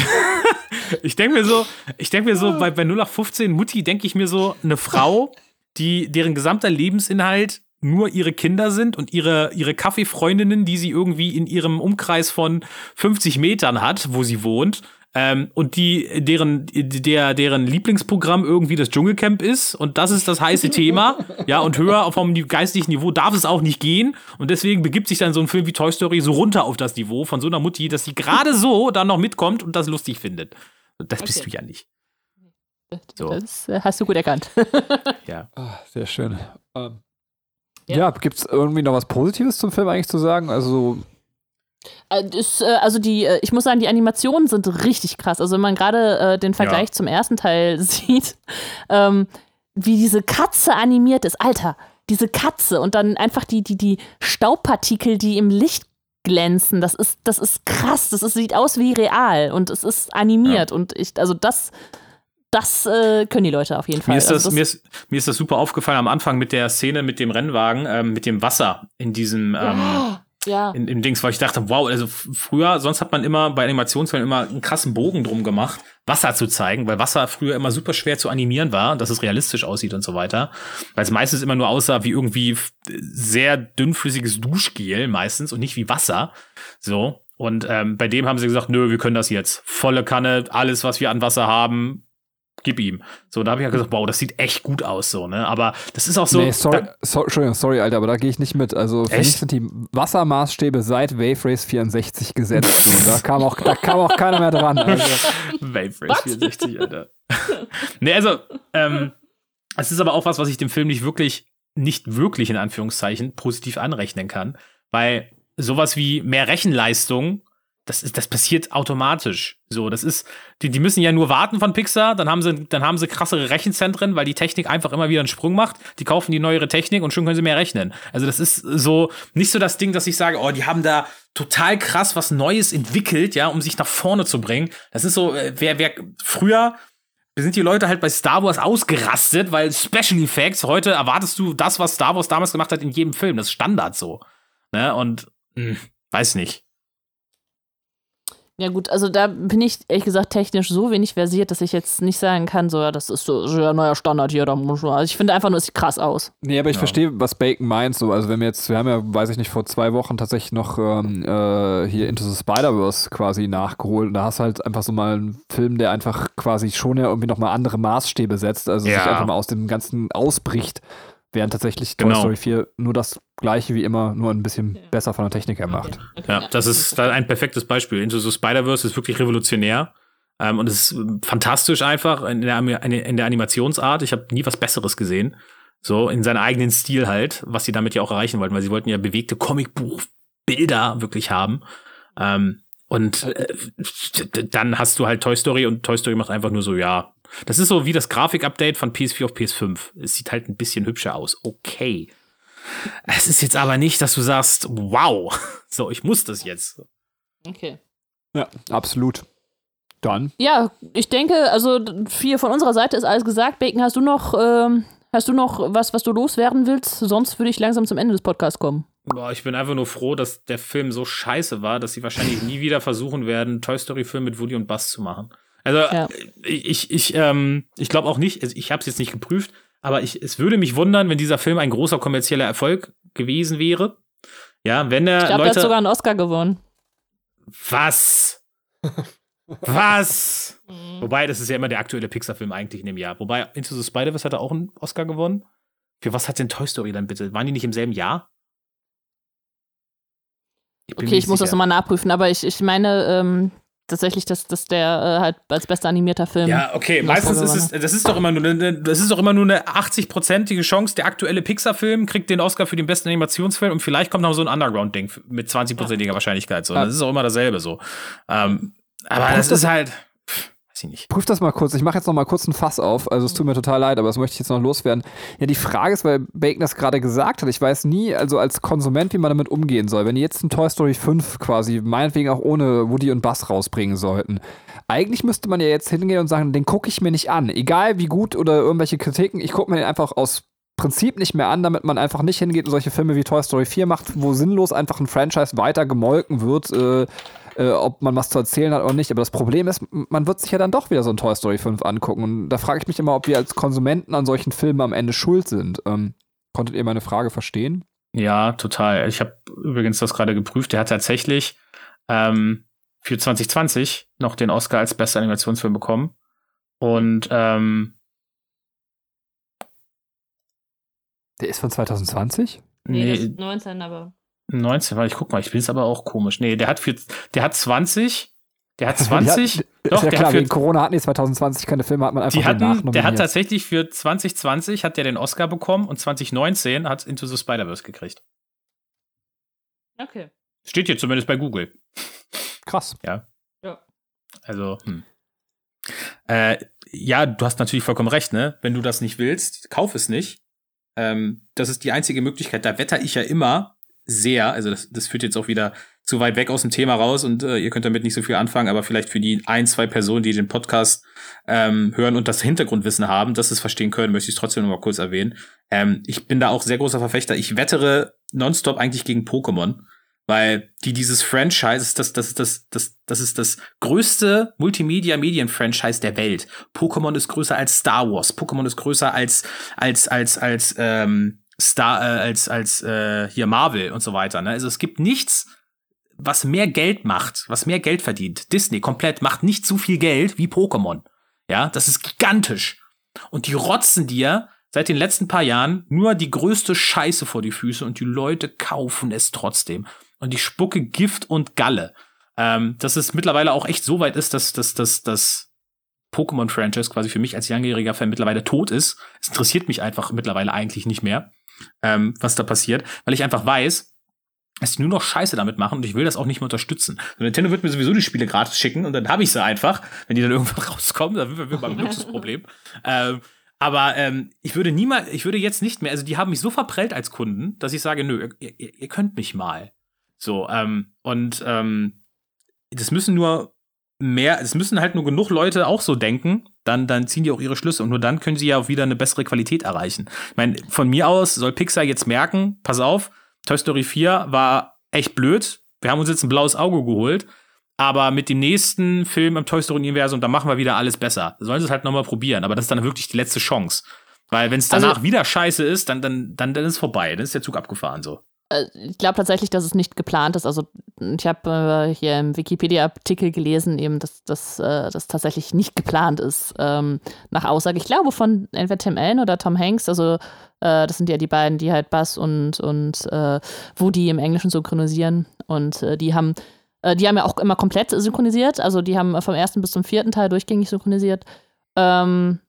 Ich denke mir so, ich denke mir so, bei, bei 0815 Mutti denke ich mir so, eine Frau, die, deren gesamter Lebensinhalt nur ihre Kinder sind und ihre, ihre Kaffeefreundinnen, die sie irgendwie in ihrem Umkreis von 50 Metern hat, wo sie wohnt, ähm, und die, deren, der, deren Lieblingsprogramm irgendwie das Dschungelcamp ist und das ist das heiße Thema, ja, und höher vom geistlichen Niveau darf es auch nicht gehen und deswegen begibt sich dann so ein Film wie Toy Story so runter auf das Niveau von so einer Mutti, dass sie gerade so dann noch mitkommt und das lustig findet. Das okay. bist du ja nicht. So. Das äh, hast du gut erkannt. ja. Ah, sehr schön. Ähm, ja, ja gibt es irgendwie noch was Positives zum Film eigentlich zu sagen? Also also die, äh, ich muss sagen, die Animationen sind richtig krass. Also wenn man gerade äh, den Vergleich ja. zum ersten Teil sieht, ähm, wie diese Katze animiert ist, Alter, diese Katze und dann einfach die, die, die Staubpartikel, die im Licht glänzen, das ist, das ist krass, das ist, sieht aus wie real und es ist animiert ja. und ich, also das, das äh, können die Leute auf jeden Fall. Mir ist, das, also das mir, ist, mir ist das super aufgefallen am Anfang mit der Szene mit dem Rennwagen, ähm, mit dem Wasser in diesem, ähm, oh Ja. in, in Dings, weil ich dachte, wow, also früher, sonst hat man immer bei Animationsfilmen immer einen krassen Bogen drum gemacht, Wasser zu zeigen, weil Wasser früher immer super schwer zu animieren war, dass es realistisch aussieht und so weiter. Weil es meistens immer nur aussah wie irgendwie sehr dünnflüssiges Duschgel meistens und nicht wie Wasser. So. Und ähm, bei dem haben sie gesagt, nö, wir können das jetzt. Volle Kanne, alles, was wir an Wasser haben, gib ihm. So, da habe ich ja gesagt, wow, das sieht echt gut aus, so, ne? Aber das ist auch so. nee, sorry, da- so, Entschuldigung, sorry, Alter, aber da gehe ich nicht mit. Also für Echt? mich sind die Wassermaßstäbe seit Wave Race 64 gesetzt. So, da, kam auch, da kam auch keiner mehr dran. Also. Wave Race 64, Alter. nee, also, ähm, es ist aber auch was, was ich dem Film nicht wirklich, nicht wirklich in Anführungszeichen positiv anrechnen kann, weil sowas wie mehr Rechenleistung, das ist, das passiert automatisch. So, das ist, die, die müssen ja nur warten von Pixar, dann haben sie, dann haben sie krassere Rechenzentren, weil die Technik einfach immer wieder einen Sprung macht. Die kaufen die neuere Technik und schon können sie mehr rechnen. Also das ist so nicht so das Ding, dass ich sage, oh, die haben da total krass was Neues entwickelt, ja, um sich nach vorne zu bringen. Das ist so, äh, wer, wer früher sind die Leute halt bei Star Wars ausgerastet, weil Special Effects, heute erwartest du das, was Star Wars damals gemacht hat, in jedem Film. Das ist Standard so. Ne? Und mh, weiß nicht. Ja gut, also da bin ich ehrlich gesagt technisch so wenig versiert, dass ich jetzt nicht sagen kann, so ja, das ist so so ein neuer Standard hier. Da muss man, also ich finde einfach nur, es sieht krass aus. Nee, aber ich Ja. verstehe, was Bacon meint. So, also wenn wir jetzt, wir haben ja, weiß ich nicht, vor zwei Wochen tatsächlich noch ähm, äh, hier Into the Spider-Verse quasi nachgeholt. Und da hast du halt einfach so mal einen Film, der einfach quasi schon ja irgendwie nochmal andere Maßstäbe setzt, also Ja. sich einfach mal aus dem Ganzen ausbricht, während tatsächlich Toy Genau. Story 4 nur das gleiche wie immer, nur ein bisschen besser von der Technik her macht. Ja, das ist ein perfektes Beispiel. Into the Spider-Verse ist wirklich revolutionär. Ähm, und es ist fantastisch einfach in der, in der Animationsart. Ich habe nie was Besseres gesehen. So, in seinem eigenen Stil halt, was sie damit ja auch erreichen wollten, weil sie wollten ja bewegte Comicbuchbilder wirklich haben. Ähm, und äh, dann hast du halt Toy Story und Toy Story macht einfach nur so, ja. Das ist so wie das Grafikupdate von PS4 auf PS5. Es sieht halt ein bisschen hübscher aus. Okay. Es ist jetzt aber nicht, dass du sagst, wow, so, ich muss das jetzt. Okay. Ja, absolut. Dann. Ja, ich denke, also viel von unserer Seite ist alles gesagt. Bacon, hast du noch, ähm, hast du noch was, was du loswerden willst? Sonst würde ich langsam zum Ende des Podcasts kommen. Boah, ich bin einfach nur froh, dass der Film so scheiße war, dass sie wahrscheinlich nie wieder versuchen werden, Toy Story-Film mit Woody und Buzz zu machen. Also, Ja. ich, ich, ähm, ich glaube auch nicht, also ich habe es jetzt nicht geprüft, aber ich, es würde mich wundern, wenn dieser Film ein großer kommerzieller Erfolg gewesen wäre. Ja, wenn der Ich glaube, er hat sogar einen Oscar gewonnen. Was? Was? Wobei, das ist ja immer der aktuelle Pixar-Film eigentlich in dem Jahr. Wobei, Into the Spider-Verse hat er auch einen Oscar gewonnen. Für was hat denn Toy Story dann bitte? Waren die nicht im selben Jahr? Okay, ich muss das nochmal nachprüfen, aber ich, ich meine ähm, tatsächlich, dass, dass der äh, halt als bester animierter Film. Ja, okay. Meistens ist es, das ist doch immer nur eine, das ist doch immer nur eine 80-prozentige Chance. Der aktuelle Pixar-Film kriegt den Oscar für den besten Animationsfilm und vielleicht kommt noch so ein Underground-Ding mit 20-prozentiger Wahrscheinlichkeit. So, Ja. das ist auch immer dasselbe so. Ähm, aber das das- ist halt, ich nicht. Prüf das mal kurz. Ich mache jetzt noch mal kurz ein Fass auf. Also es tut mir total leid, aber das möchte ich jetzt noch loswerden. Ja, die Frage ist, weil Bacon das gerade gesagt hat, ich weiß nie, also als Konsument, wie man damit umgehen soll. Wenn die jetzt ein Toy Story 5 quasi, meinetwegen auch ohne Woody und Buzz rausbringen sollten, eigentlich müsste man ja jetzt hingehen und sagen, den gucke ich mir nicht an. Egal wie gut oder irgendwelche Kritiken, ich gucke mir den einfach aus Prinzip nicht mehr an, damit man einfach nicht hingeht und solche Filme wie Toy Story 4 macht, wo sinnlos einfach ein Franchise weiter gemolken wird, äh, äh, ob man was zu erzählen hat oder nicht. Aber das Problem ist, man wird sich ja dann doch wieder so ein Toy Story 5 angucken. Und da frage ich mich immer, ob wir als Konsumenten an solchen Filmen am Ende schuld sind. Ähm, konntet ihr meine Frage verstehen? Ja, total. Ich habe übrigens das gerade geprüft. Der hat tatsächlich ähm, für 2020 noch den Oscar als bester Animationsfilm bekommen. Und ähm, Der ist von 2020? nee, 19, aber. 19, weil ich guck mal, ich bin es aber auch komisch. Nee, der hat für der hat 20, der hat Ja, 20, ist doch, ja der klar, hat für wegen Corona hatten die 2020 keine Filme, hat man einfach die hatten, der hat tatsächlich für 2020 hat der den Oscar bekommen und 2019 hat Into the Spider-Verse gekriegt. Okay. Steht hier zumindest bei Google. Krass. Also, hm. Äh, ja, du hast natürlich vollkommen recht, ne? Wenn du das nicht willst, kauf es nicht. Ähm, das ist die einzige Möglichkeit. Da wetter ich ja immer sehr. Also, das, das führt jetzt auch wieder zu weit weg aus dem Thema raus und äh, ihr könnt damit nicht so viel anfangen, aber vielleicht für die ein, zwei Personen, die den Podcast ähm, hören und das Hintergrundwissen haben, dass es verstehen können, möchte ich es trotzdem noch mal kurz erwähnen. Ähm, ich bin da auch sehr großer Verfechter. Ich wettere nonstop eigentlich gegen Pokémon. Weil die dieses Franchise, das, das, das, das, das ist das größte Multimedia-Medien-Franchise der Welt. Pokémon ist größer als Star Wars. Pokémon ist größer als, als, als, als, ähm, Star, äh, als, als äh, hier Marvel und so weiter. Ne? Also es gibt nichts, was mehr Geld macht, was mehr Geld verdient. Disney komplett macht nicht so viel Geld wie Pokémon. Ja, das ist gigantisch. Und die rotzen dir seit den letzten paar Jahren nur die größte Scheiße vor die Füße und die Leute kaufen es trotzdem. Und die spucke Gift und Galle. Ähm, dass es mittlerweile auch echt so weit ist, dass dass, dass, dass Pokémon-Franchise quasi für mich als langjähriger Fan mittlerweile tot ist. Es interessiert mich einfach mittlerweile eigentlich nicht mehr, ähm, was da passiert, weil ich einfach weiß, dass die nur noch Scheiße damit machen und ich will das auch nicht mehr unterstützen. Und Nintendo wird mir sowieso die Spiele gratis schicken und dann habe ich sie einfach, wenn die dann irgendwann rauskommen, dann sind wir beim Luxusproblem. ähm, aber ähm, ich würde niemals, ich würde jetzt nicht mehr, also die haben mich so verprellt als Kunden, dass ich sage, nö, ihr, ihr, ihr könnt mich mal. So, ähm, und ähm, das müssen nur mehr, es müssen halt nur genug Leute auch so denken, dann, dann ziehen die auch ihre Schlüsse und nur dann können sie ja auch wieder eine bessere Qualität erreichen. Ich meine, von mir aus soll Pixar jetzt merken, pass auf, Toy Story 4 war echt blöd. Wir haben uns jetzt ein blaues Auge geholt. Aber mit dem nächsten Film im Toy Story-Universum, da machen wir wieder alles besser. Da sollen sie es halt nochmal probieren. Aber das ist dann wirklich die letzte Chance. Weil wenn es danach also, wieder scheiße ist, dann, dann, dann, dann ist es vorbei. Dann ist der Zug abgefahren so. Äh, ich glaube tatsächlich, dass es nicht geplant ist. Also ich habe äh, hier im Wikipedia-Artikel gelesen, eben, dass, dass äh, das tatsächlich nicht geplant ist. Ähm, nach Aussage, ich glaube, von entweder Tim Allen oder Tom Hanks. Also äh, das sind ja die beiden, die halt Buzz und, und äh, Woody im Englischen synchronisieren. Und äh, die haben die haben ja auch immer komplett synchronisiert. Also die haben vom ersten bis zum vierten Teil durchgängig synchronisiert. Ähm,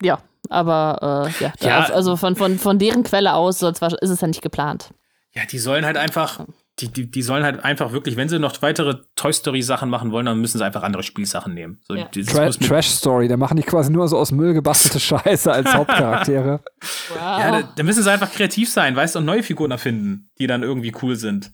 ja, aber äh, ja, ja, also von, von, von deren Quelle aus ist es ja nicht geplant. Ja, die sollen halt einfach, die, die, die sollen halt einfach wirklich, wenn sie noch weitere Toy Story Sachen machen wollen, dann müssen sie einfach andere Spielsachen nehmen. So, ja. Tra Trash Story, da machen die quasi nur so aus Müll gebastelte Scheiße als Hauptcharaktere. wow. Ja, da, da, müssen sie einfach kreativ sein, weißt du, und neue Figuren erfinden, die dann irgendwie cool sind.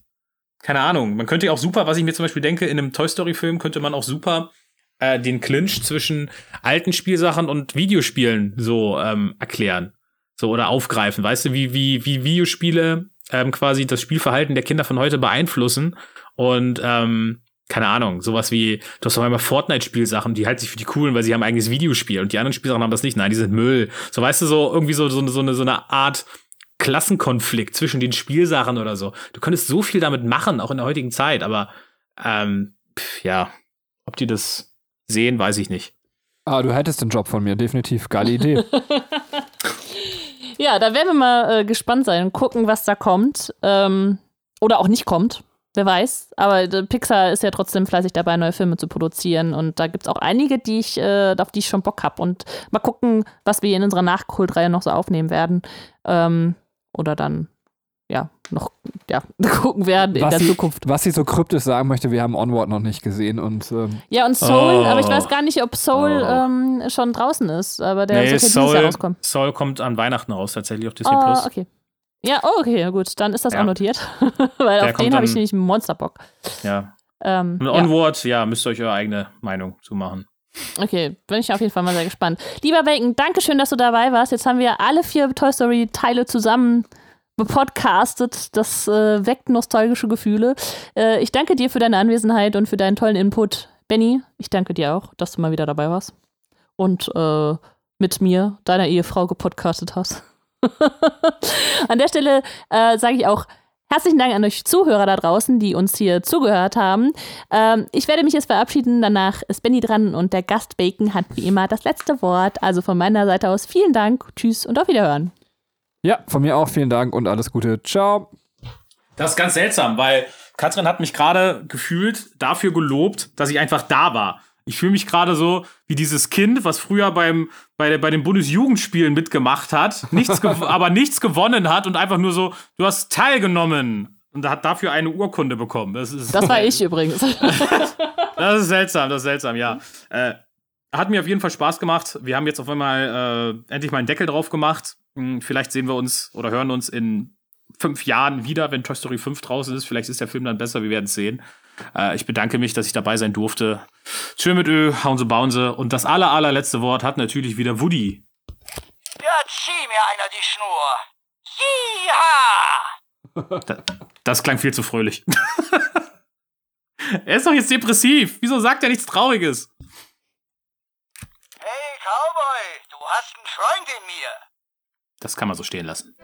Keine Ahnung. Man könnte ja auch super, was ich mir zum Beispiel denke, in einem Toy Story Film könnte man auch super äh, den Clinch zwischen alten Spielsachen und Videospielen so ähm, erklären. So oder aufgreifen. Weißt du, wie, wie, wie Videospiele ähm, quasi das Spielverhalten der Kinder von heute beeinflussen und ähm, keine Ahnung, sowas wie, du hast auf einmal Fortnite-Spielsachen, die halten sich für die coolen, weil sie haben ein eigenes Videospiel und die anderen Spielsachen haben das nicht. Nein, die sind Müll. So, weißt du, so irgendwie so, so, so, eine, so eine Art Klassenkonflikt zwischen den Spielsachen oder so. Du könntest so viel damit machen, auch in der heutigen Zeit, aber ähm, pf, ja, ob die das sehen, weiß ich nicht. Ah, du hättest den Job von mir, definitiv. Geile Idee. ja, da werden wir mal äh, gespannt sein und gucken, was da kommt. Ähm, oder auch nicht kommt. Wer weiß. Aber äh, Pixar ist ja trotzdem fleißig dabei, neue Filme zu produzieren. Und da gibt es auch einige, die ich, äh, auf die ich schon Bock habe. Und mal gucken, was wir in unserer Nachholreihe noch so aufnehmen werden. Ähm, oder dann noch ja, gucken werden in was der sie, Zukunft. Was sie so kryptisch sagen möchte, wir haben Onward noch nicht gesehen. Und, ähm ja, und Soul, oh. aber ich weiß gar nicht, ob Soul oh. ähm, schon draußen ist, aber der nee, soll Soul, rauskommen. Soul kommt an Weihnachten raus, tatsächlich auf Disney oh, Plus. okay. Ja, oh, okay, gut, dann ist das ja. auch notiert. Weil der auf den habe ich nämlich einen Monsterbock. Ja. Ähm, und Onward, ja. ja, müsst ihr euch eure eigene Meinung zu machen. Okay, bin ich auf jeden Fall mal sehr gespannt. Lieber Bacon, danke schön, dass du dabei warst. Jetzt haben wir alle vier Toy Story-Teile zusammen bepodcastet. Das äh, weckt nostalgische Gefühle. Äh, ich danke dir für deine Anwesenheit und für deinen tollen Input. Benny, ich danke dir auch, dass du mal wieder dabei warst. Und äh, mit mir, deiner Ehefrau, gepodcastet hast. An der Stelle äh, sage ich auch herzlichen Dank an euch Zuhörer da draußen, die uns hier zugehört haben. Ähm, ich werde mich jetzt verabschieden. Danach ist Benny dran und der Gast Bacon hat wie immer das letzte Wort. Also von meiner Seite aus vielen Dank, tschüss und auf Wiederhören. Ja, von mir auch vielen Dank und alles Gute. Ciao. Das ist ganz seltsam, weil Katrin hat mich gerade gefühlt dafür gelobt, dass ich einfach da war. Ich fühle mich gerade so wie dieses Kind, was früher beim, bei, bei den Bundesjugendspielen mitgemacht hat, nichts aber nichts gewonnen hat und einfach nur so, du hast teilgenommen und hat dafür eine Urkunde bekommen. Das, ist, das war ich übrigens. das ist seltsam, das ist seltsam, ja. Äh, hat mir auf jeden Fall Spaß gemacht. Wir haben jetzt auf einmal äh, endlich mal einen Deckel drauf gemacht. Hm, vielleicht sehen wir uns oder hören uns in fünf Jahren wieder, wenn Toy Story 5 draußen ist. Vielleicht ist der Film dann besser, wir werden es sehen. Äh, ich bedanke mich, dass ich dabei sein durfte. Tschö mit Ö, hauen Sie, bauen Sie. Und das aller, allerletzte Wort hat natürlich wieder Woody. Ja, zieh mir einer die Schnur. Jiha! Das klang viel zu fröhlich. er ist doch jetzt depressiv. Wieso sagt er nichts Trauriges? Cowboy, du hast einen Freund in mir. Das kann man so stehen lassen.